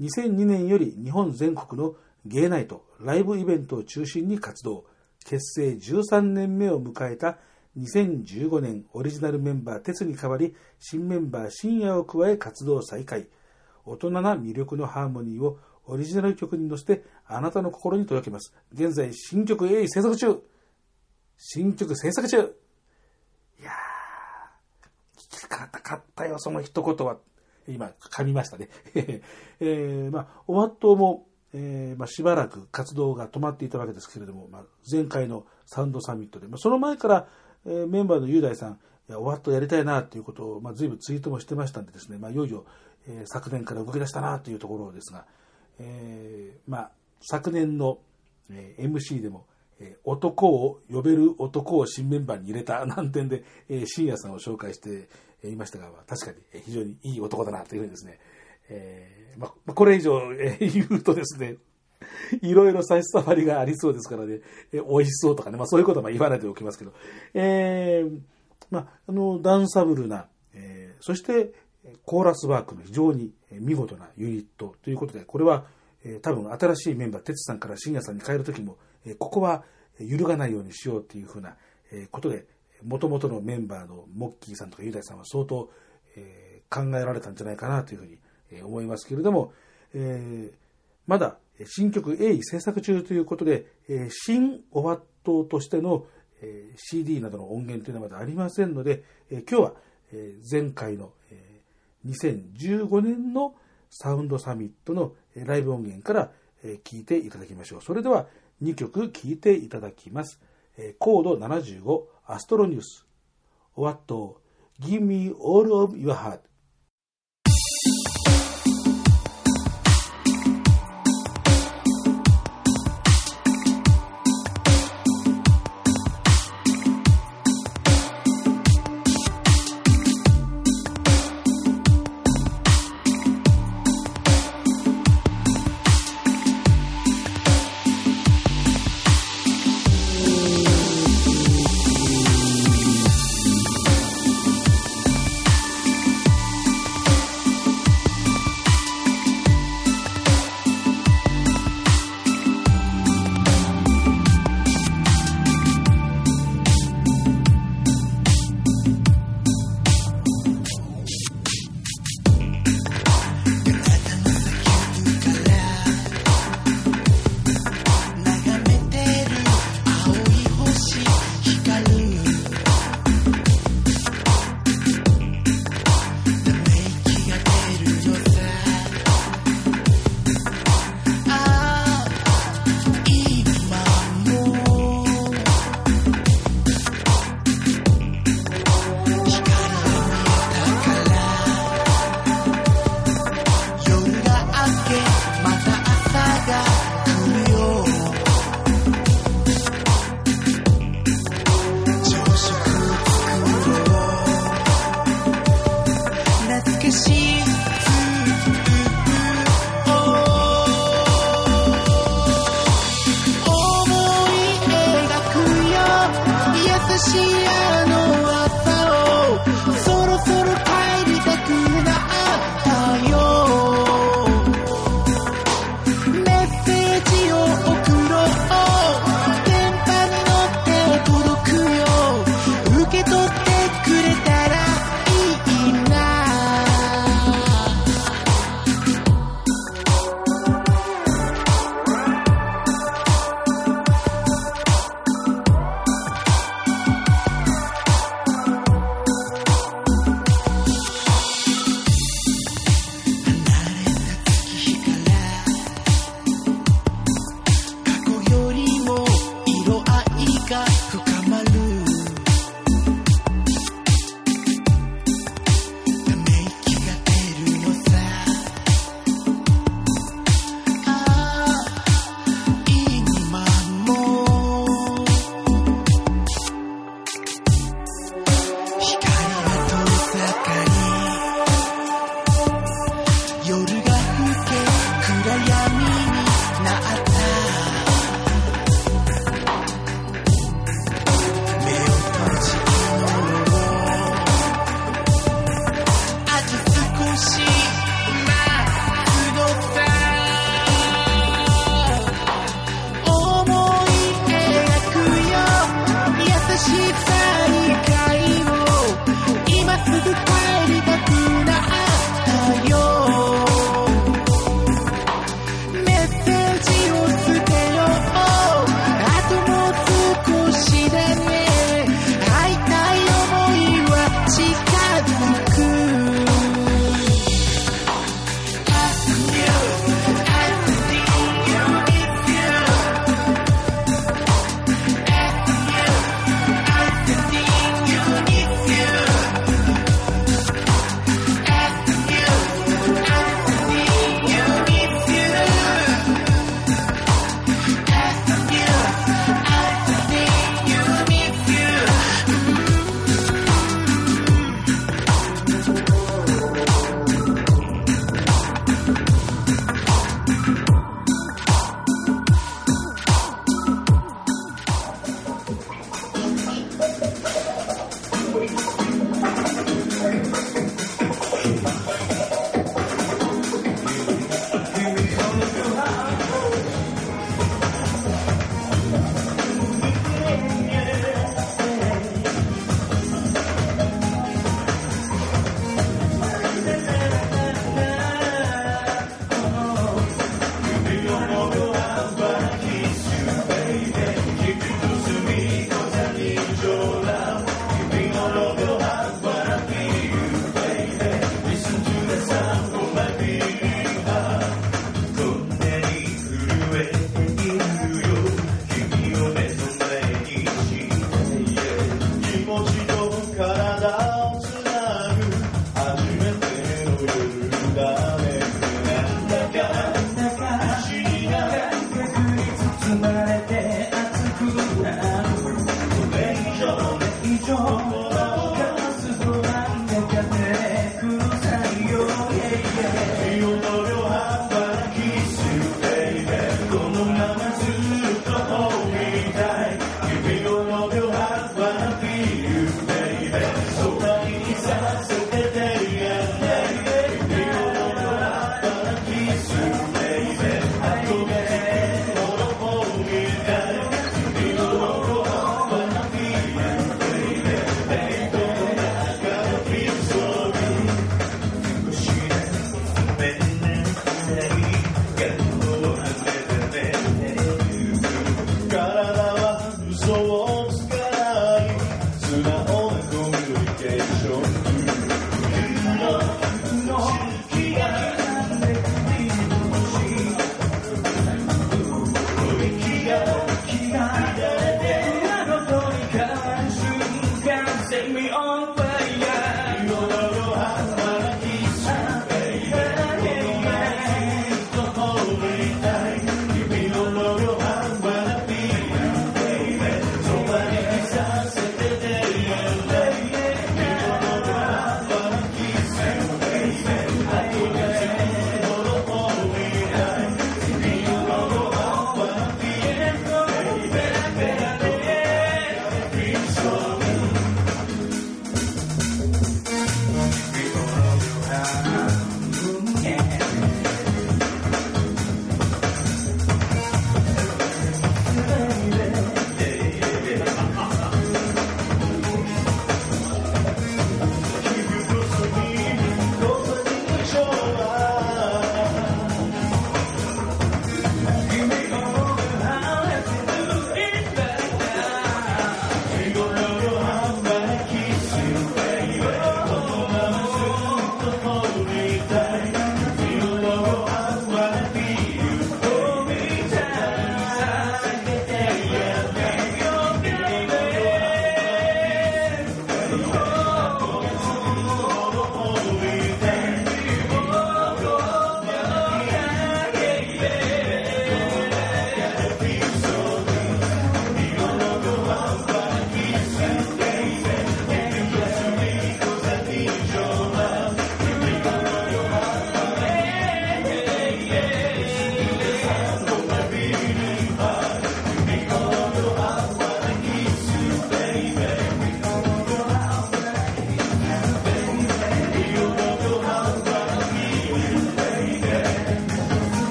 2002年より日本全国のゲイナイト、ライブイベントを中心に活動。結成13年目を迎えた2015年オリジナルメンバーテツに代わり新メンバー深夜を加え活動再開大人な魅力のハーモニーをオリジナル曲に乗せてあなたの心に届けます。現在新曲 A 制作中。新曲制作中。いやー聞きたかったよその一言は。今噛みましたね。えー、まあおわっともえーまあ、しばらく活動が止まっていたわけですけれども、まあ、前回のサウンドサミットで、まあ、その前から、えーメンバーの雄大さん、いや、おわっとやりたいなということを、まあ、随分ツイートもしてましたんでですね、まあ、いよいよ、えー昨年から動き出したなというところですが、えーまあ、昨年の、え MC でも、え男を呼べる男を新メンバーに入れた 難点で、えー、深夜さんを紹介していましたが、確かに非常にいい男だなというふうにですね、えーまあ、これ以上、え言うとですね、いろいろ差し障りがありそうですからね、え美味しそうとかね、まあそういうことはま言わないでおきますけど、えーまあ、あの、ダンサブルな、えーそして、コーラスワークの非常に見事なユニットということで、これは、多分新しいメンバー、哲さんから深夜さんに変えるときも、ここは揺るがないようにしようというふうなことで、もともとのメンバーのモッキーさんとか雄大さんは相当、考えられたんじゃないかなというふうに思いますけれども、まだ新曲 A 制作中ということで、新オワットとしての、CD などの音源というのはまだありませんので、今日は、前回の、2015年のサウンドサミットのライブ音源から、えー聞いていただきましょう。それでは2曲聴いていただきます。コード75アストロニュース。What? Give me all of your heart。「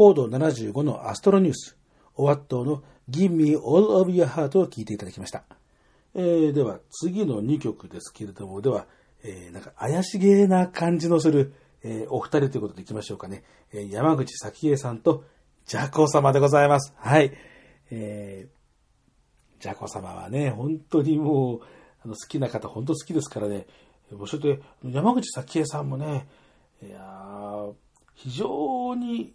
コード75のアストロニュース、おわっとうの Give Me All of Your Heart を聴いていただきました。えーでは、次の2曲ですけれども、では、えーなんか怪しげな感じのする、えーお二人ということでいきましょうかね。えー山口咲恵さんとジャコ様でございます。はい。えージャコ様はね、本当にもう、あの好きな方、本当好きですからね。そして、山口咲恵さんもね、いやー非常に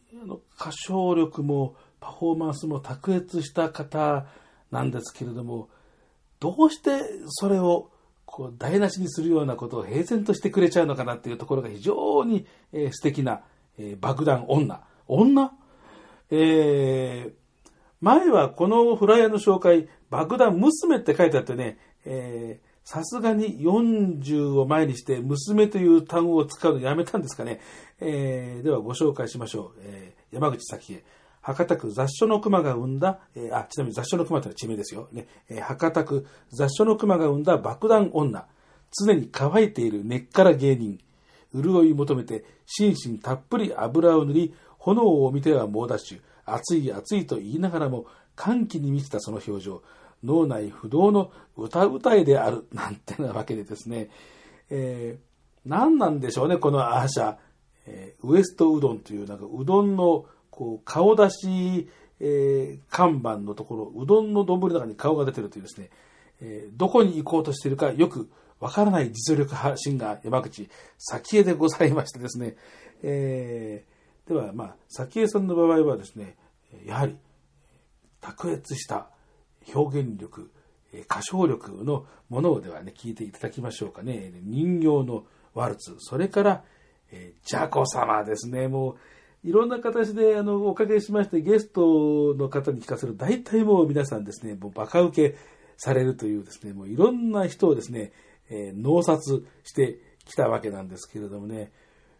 歌唱力もパフォーマンスも卓越した方なんですけれども、どうしてそれをこう台無しにするようなことを平然としてくれちゃうのかなっていうところが非常に、えー素敵な、え爆弾女。女？えー前はこのフライヤーの紹介、爆弾娘って書いてあってね、えさすがに40を前にして娘という単語を使うのやめたんですかね。えーではご紹介しましょう。えー山口咲恵。博多区雑所の熊が生んだ、えーあ、ちなみに雑所の熊というのは地名ですよ。ねえー博多区雑所の熊が生んだ爆弾女。常に乾いている根っから芸人。潤い求めて心身たっぷり油を塗り、炎を見ては猛ダッシュ。熱い熱いと言いながらも歓喜に満ちたその表情。脳内不動の歌うたいである。なんてなわけでですね。えー何なんでしょうね、このアーシャ。えーウエストうどんという、なんかうどんのこう顔出し、えー看板のところ、うどんの丼の中に顔が出てるというですね、えーどこに行こうとしているかよくわからない実力派シンガー山口咲恵でございましてですね、えーではまあ咲恵さんの場合はですねやはり卓越した表現力歌唱力のものをではね聞いていただきましょうかね。人形のワルツ。それから、えージャコ様ですね。もういろんな形であのおかけしましてゲストの方に聞かせる大体もう皆さんですねもうバカ受けされるというですねもういろんな人をですね、えー脳殺してきたわけなんですけれどもね、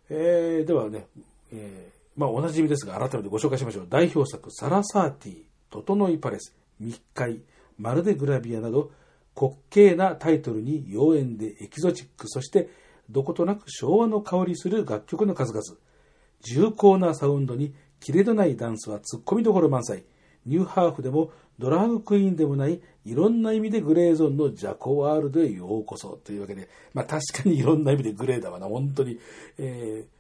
えーではね、えーまあおなじみですが改めてご紹介しましょう。代表作「サラサーティ」「整いパレス」「密会」「まるでグラビア」など滑稽なタイトルに妖艶でエキゾチックそしてどことなく昭和の香りする楽曲の数々重厚なサウンドにキレのないダンスはツッコミどころ満載ニューハーフでもドラァグクイーンでもないいろんな意味でグレーゾーンのジャコワールドへようこそというわけで、まあ確かにいろんな意味でグレーだわな、本当に。えー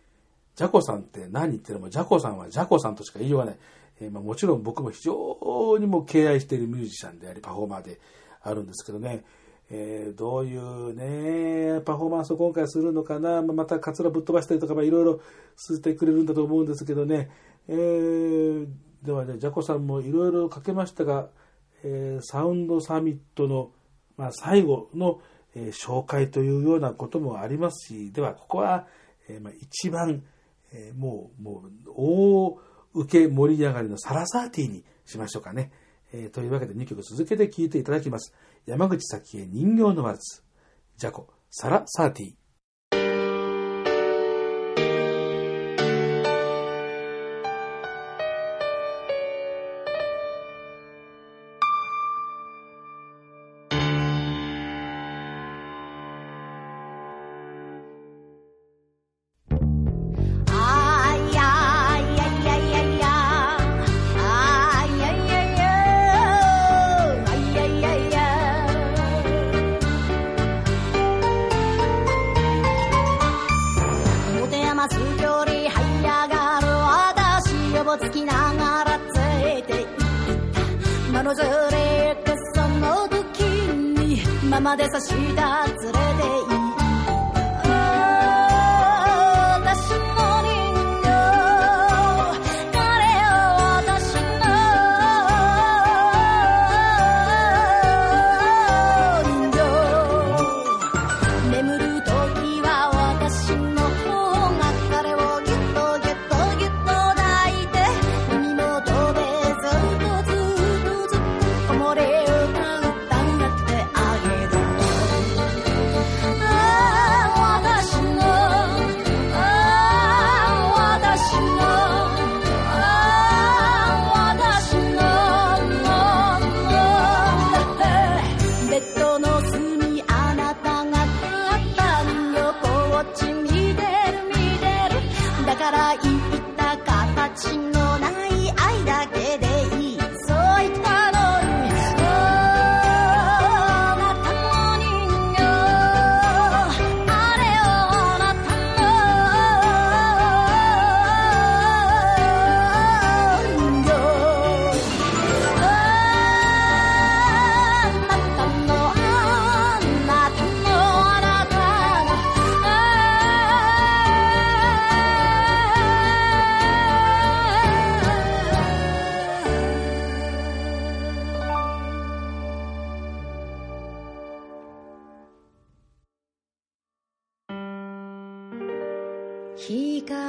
ジャコさんって何言ってるのも、ジャコさんはジャコさんとしか言いようがない。えーまあ、もちろん僕も非常にも敬愛しているミュージシャンであり、パフォーマーであるんですけどね、えーどういうね、パフォーマンスを今回するのかな、まあまたカツラぶっ飛ばしたりとか、まあ、いろいろしてくれるんだと思うんですけどね、えーではね、ジャコさんもいろいろかけましたが、えーサウンドサミットの、まあ、最後の、えー紹介というようなこともありますし、ではここは、えーまあ、一番、えーもう、もう、大受け盛り上がりのサラサーティーにしましょうかね。えーというわけで2曲続けて聴いていただきます。山口咲恵人形のワルツ、ジャコ、サラサーティ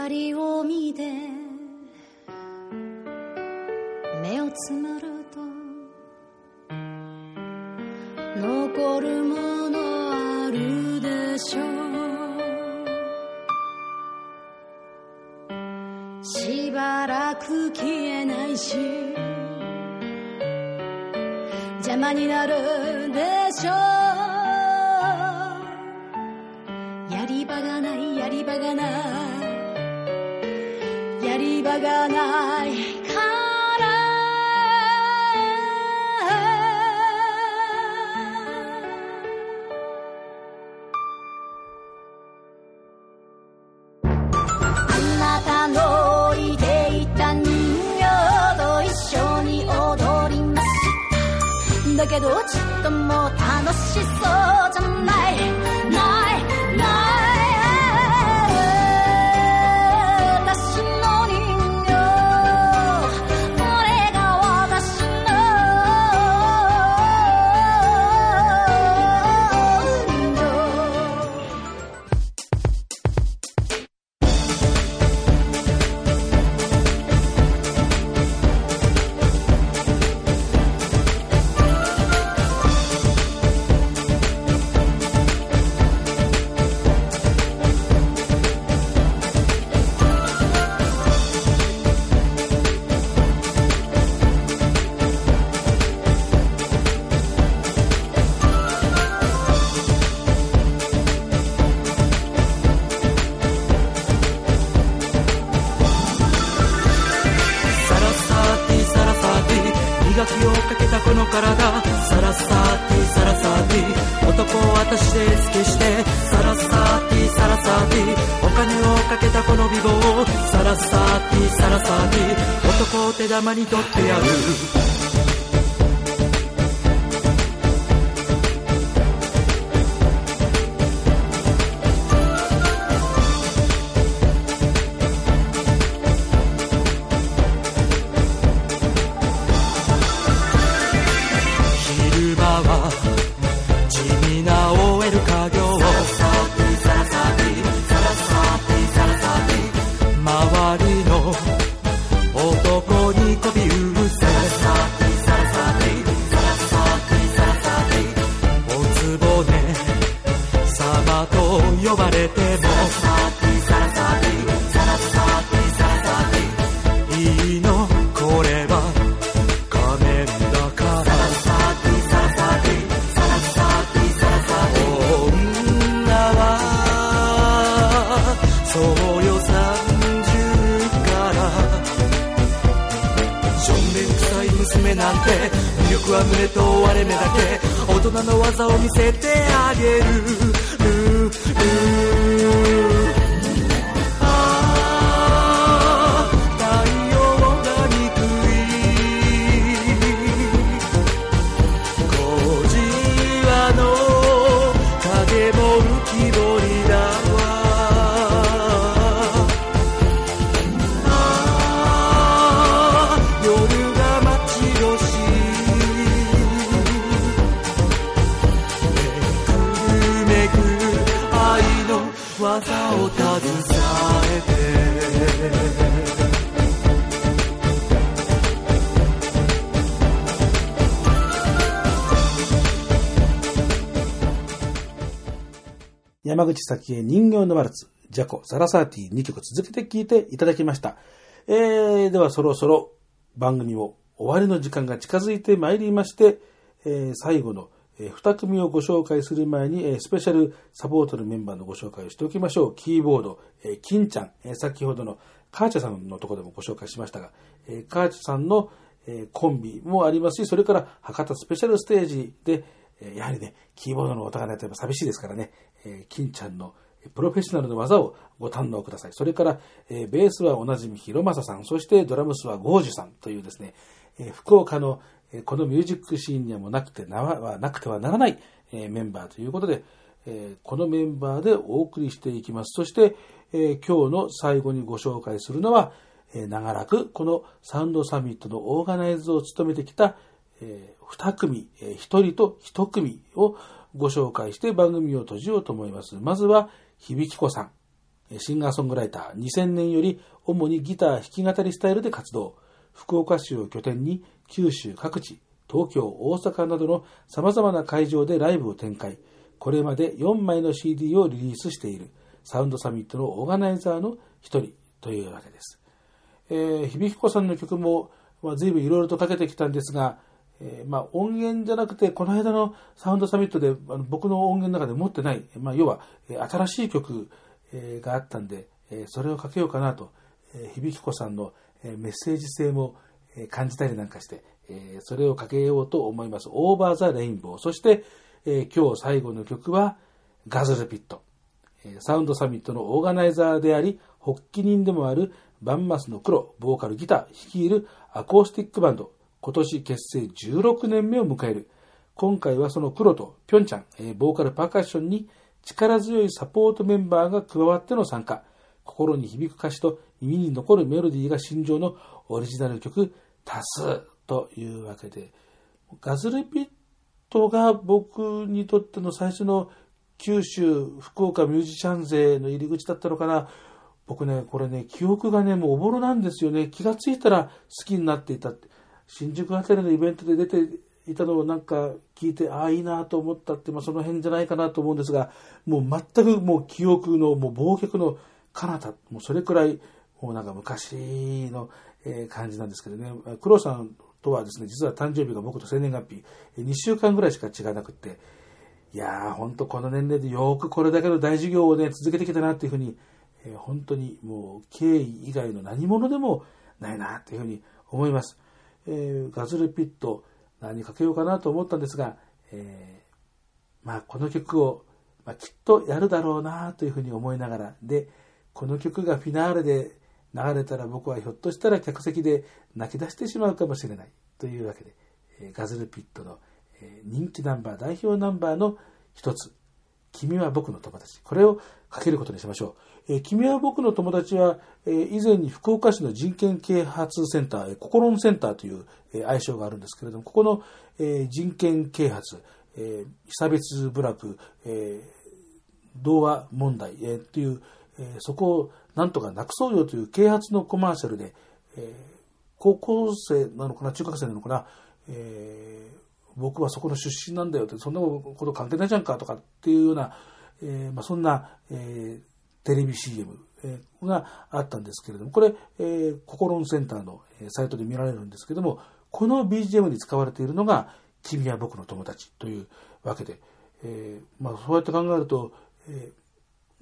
を見て目をつむると残るものあるでしょう。しばらく消えないし邪魔になるでしょう。やり場がないやり場がない。がないからあなたのいでいた人形と一緒に踊りましただけどちっとも楽しそうじゃない様にとってある。先へ人形のワルツ、ジャコ、サラサーティ2曲続けて聴いていただきました。えー、ではそろそろ番組を終わりの時間が近づいてまいりまして、えー、最後の2組をご紹介する前に、スペシャルサポートのメンバーのご紹介をしておきましょう。キーボード、金ちゃん、先ほどのカーチャさんのとこでもご紹介しましたが、カーチャさんのコンビもありますし、それから博多スペシャルステージで、えやはりね、キーボードの音がないと寂しいですからね、え金ちゃんのプロフェッショナルの技をご堪能ください。それから、えベースはおなじみ広正ささん、そしてドラムスはゴージュさんというですね、え福岡の、えこのミュージックシーンにはもうなくてなはなくてはならない、えメンバーということで、えこのメンバーでお送りしていきます。そして、え今日の最後にご紹介するのは、え長らくこのサウンドサミットのオーガナイズを務めてきた、え2組、え1人と1組をご紹介して番組を閉じようと思います。まずは、響子さん。シンガーソングライター、2000年より主にギター弾き語りスタイルで活動。福岡市を拠点に九州各地、東京、大阪などの様々な会場でライブを展開。これまで4枚の CD をリリースしているサウンドサミットのオーガナイザーの一人というわけです。えー、響子さんの曲も、まあ、随分いろいろとかけてきたんですが、えーまあ、音源じゃなくて、この間のサウンドサミットであの僕の音源の中で持ってない、まあ、要は、え新しい曲、えがあったんで、えそれをかけようかなと、えー響子さんの、えメッセージ性も、え感じたりなんかして、えそれをかけようと思います。オーバーザレインボー。そして、えー今日最後の曲は、ガズルピット。サウンドサミットのオーガナイザーであり、発起人でもあるバンマスの黒、ボーカルギター、率いるアコースティックバンド、今年結成16年目を迎える。今回はその黒とピョンチャン、えーボーカルパーカッションに力強いサポートメンバーが加わっての参加。心に響く歌詞と耳に残るメロディーが心情のオリジナル曲多数というわけで、ガズルピットが僕にとっての最初の九州、福岡ミュージシャン勢の入り口だったのかな。僕ね、これね、記憶がね、もうおぼろなんですよね。気がついたら好きになっていたって。新宿あたりのイベントで出ていたのをなんか聞いて、ああ、いいなと思ったって、まあその辺じゃないかなと思うんですが、もう全くもう記憶の、もう忘却の彼方、もうそれくらい、もうなんか昔の、え感じなんですけどね。黒さんとはですね、実は誕生日が僕と生年月日、2週間ぐらいしか違わなくて、いやー、本当この年齢でよくこれだけの大事業をね、続けてきたなっていうふうに、えー本当にもう敬意以外の何者でもないなっていうふうに思います。えーガズルピット、何かけようかなと思ったんですが、えーまあこの曲を、まあ、きっとやるだろうなというふうに思いながら、で、この曲がフィナーレで流れたら僕はひょっとしたら客席で泣き出してしまうかもしれないというわけで、えーガズルピットの、えー人気ナンバー、代表ナンバーの一つ、君は僕の友達。これをかけることにしましょう。え君は僕の友達は、え以前に福岡市の人権啓発センター、えー、ココロンセンターという、えー愛称があるんですけれども、ここの、え人権啓発、え被差別部落、え童話問題、えーっていう、えそこをなんとかなくそうよという啓発のコマーシャルで、え高校生なのかな、中学生なのかな、えー僕はそこの出身なんだよって、そんなこと関係ないじゃんかとかっていうような、えーまあ、そんな、えーテレビ CM があったんですけれども、これ、えー、ココロンセンターのサイトで見られるんですけども、この BGM に使われているのが、君は僕の友達というわけで、えーまあ、そうやって考えると、え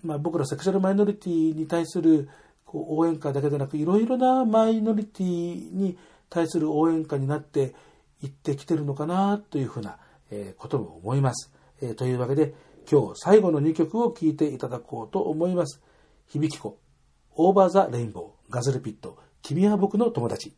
ーまあ、僕らセクシャルマイノリティに対するこう応援歌だけでなく、いろいろなマイノリティに対する応援歌になっていってきてるのかなというふうな、えことも思います。えというわけで、今日最後の2曲を聴いていただこうと思います。響子、 Over the Rainbow、ガズルピット、君は僕の友達。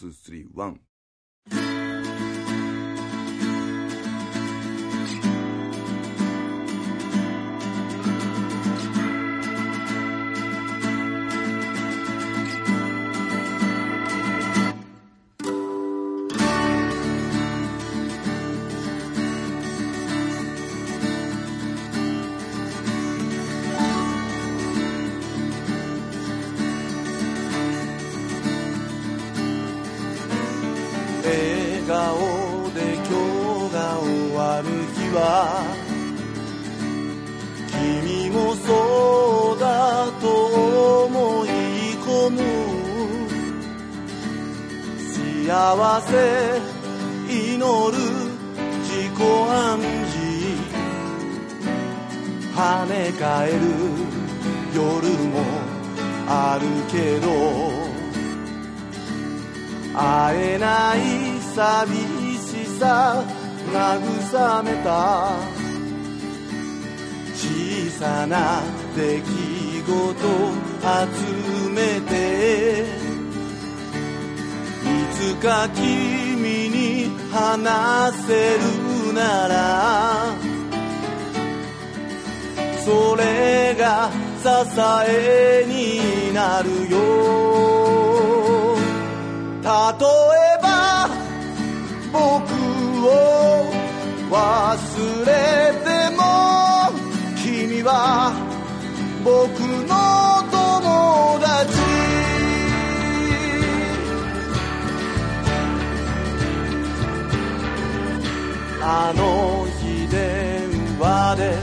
3あの日電話で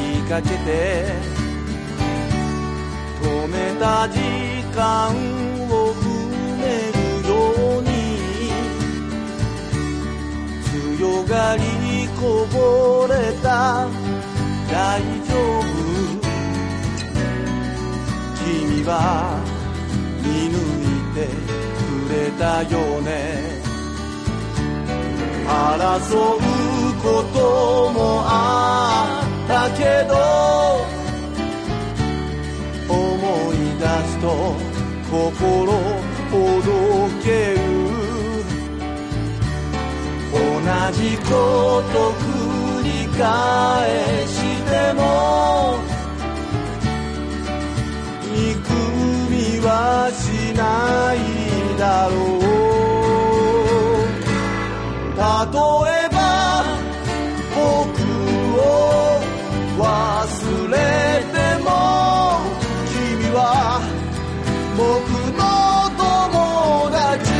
言いかけて止めた時間を埋めるように強がりこぼれた大丈夫君は見抜いてくれたよね争うこともあったけど思い出すと心ほどける。同じこと繰り返しても憎みはしないだろう。例え忘れても君は僕の友達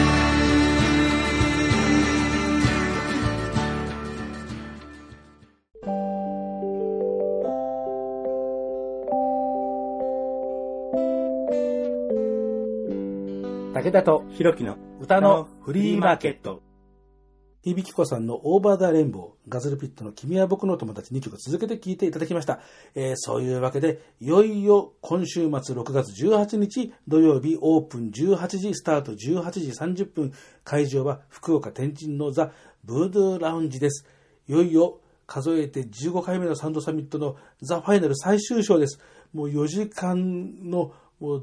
武田とひろきの歌のフリーマーケット。響子さんのオーバーダーレインボー、ガズルピットの君は僕の友達2曲続けて聴いていただきました。えーそういうわけで、いよいよ今週末6月18日土曜日オープン18時スタート18時30分会場は福岡天神のザ・ブードゥーラウンジです。いよいよ数えて15回目のサンドサミットのザ・ファイナル最終章です。もう4時間の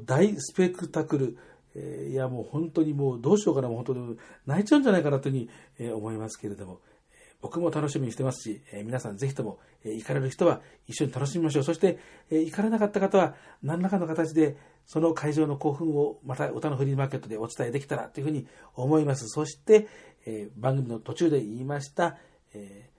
大スペクタクル。えいやもう本当にもうどうしようかな、もう本当に泣いちゃうんじゃないかなというふうに、え思いますけれども、僕も楽しみにしてますし、え皆さんぜひとも、え行かれる人は一緒に楽しみましょう。そして、え行かれなかった方は何らかの形でその会場の興奮をまた歌のフリーマーケットでお伝えできたらというふうに思います。そして、え番組の途中で言いました、え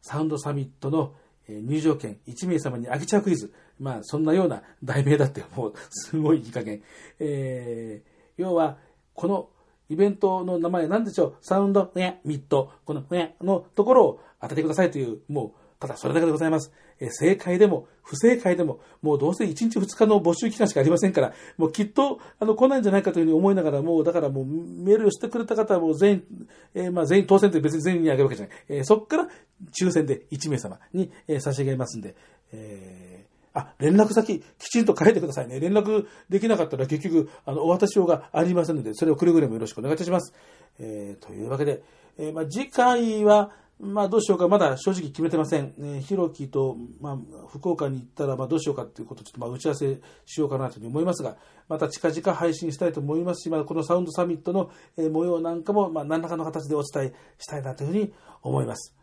サウンドサミットの入場券1名様にあげちゃうクイズ。まあ、そんなような題名だって、もう、すごいいい加減。えー要は、このイベントの名前なんでしょう？サウンド、ね、ミット、この、ね、のところを当ててくださいという、もう、ただそれだけでございます。え正解でも、不正解でも、もうどうせ1日2日の募集期間しかありませんから、もうきっと、あの、来ないんじゃないかというふうに思いながら、もう、だからもう、メールをしてくれた方はもう全員、えーまあ全員当選って別に全員にあげるわけじゃない。えーそっから抽選で1名様に、えー差し上げますんで、えーあ、連絡先きちんと書いてくださいね。連絡できなかったら結局、あの、お渡しようがありませんので、それをくれぐれもよろしくお願いいたします。えーというわけで、えーまあ、次回は、まあ、どうしようか、まだ正直決めてません。えー、ひろきと、まあ、福岡に行ったら、まあ、どうしようかということをちょっと、まあ、打ち合わせしようかなというふうに思いますが、また近々配信したいと思いますし、まあ、このサウンドサミットの、えー模様なんかも、まあ、何らかの形でお伝えしたいなというふうに思います。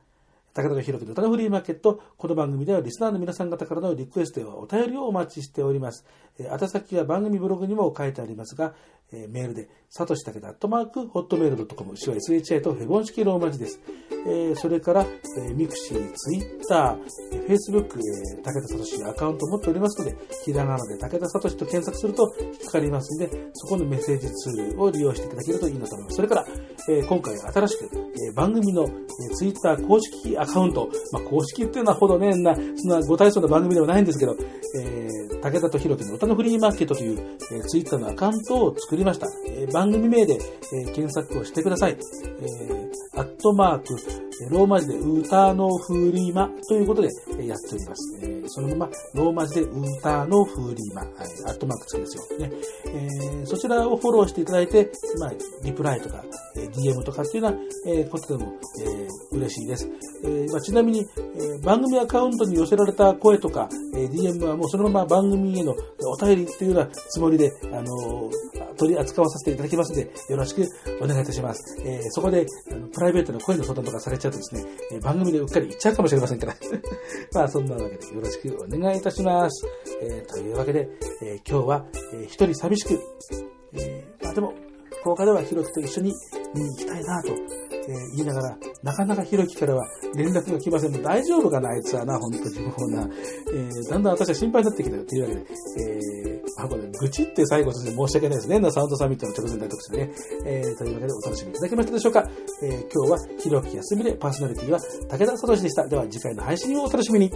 武田弘樹の歌のフリーマーケット。この番組ではリスナーの皆さん方からのリクエストやお便りをお待ちしております。えー宛先は番組ブログにも書いてありますが、えーメールで、さとしたけだ、アットマーク、ホットメールドットコム、手話 SHI とヘボン式ローマ字です。えーそれから、えーミクシー、ツイッター、フェイスブック、えー武田さとしアカウントを持っておりますので、ひらがなで武田さとしと検索すると引っかかりますので、そこのメッセージツールを利用していただけるといいなと思います。それから、えー今回新しく、えー番組の、えー、ツイッター公式アカウント、まあ、公式っていうのはほどね、な、そんなご体操な番組ではないんですけど、えー武田とひろきの歌のフリーマーケットという、えーツイッターのアカウントを作りました。えー番組名で、えー検索をしてください。えーアットマーク、ローマ字で歌のフリーマということで、えやっております。えそのまま、ローマ字で歌のフリーマ、はい、アットマークつくんですよ。ねえそちらをフォローしていただいて、まあ、リプライとか、え DM とかっていうような、えーことでも、えー嬉しいです。えまあ、ちなみに、え番組アカウントに寄せられた声とか、え DM はもうそのまま番組へのお便りというようなつもりで、あのー取り扱わさせていただきますので、よろしくお願いいたします。えーそこで、あのプライベートの声の相談とかされちゃうとですね、え番組でうっかり言っちゃうかもしれませんから。まあ、そんなわけでよろしくお願いいたします。えーというわけで、え今日は、えー一人寂しく、えまあでも、福岡ではひろきと一緒に見に行きたいなと、えー言いながら、なかなかひろきからは連絡が来ません。もう大丈夫かな、あいつはな、本当にもうな。えーだんだん私は心配になってきたよというわけで、えー、あ、これ、愚痴って最後として申し訳ないですね。なサウンドサミットの直前大特集ね。えー、というわけでお楽しみいただけましたでしょうか。えー今日はひろき休みでパーソナリティは武田聡でした。では次回の配信をお楽しみに。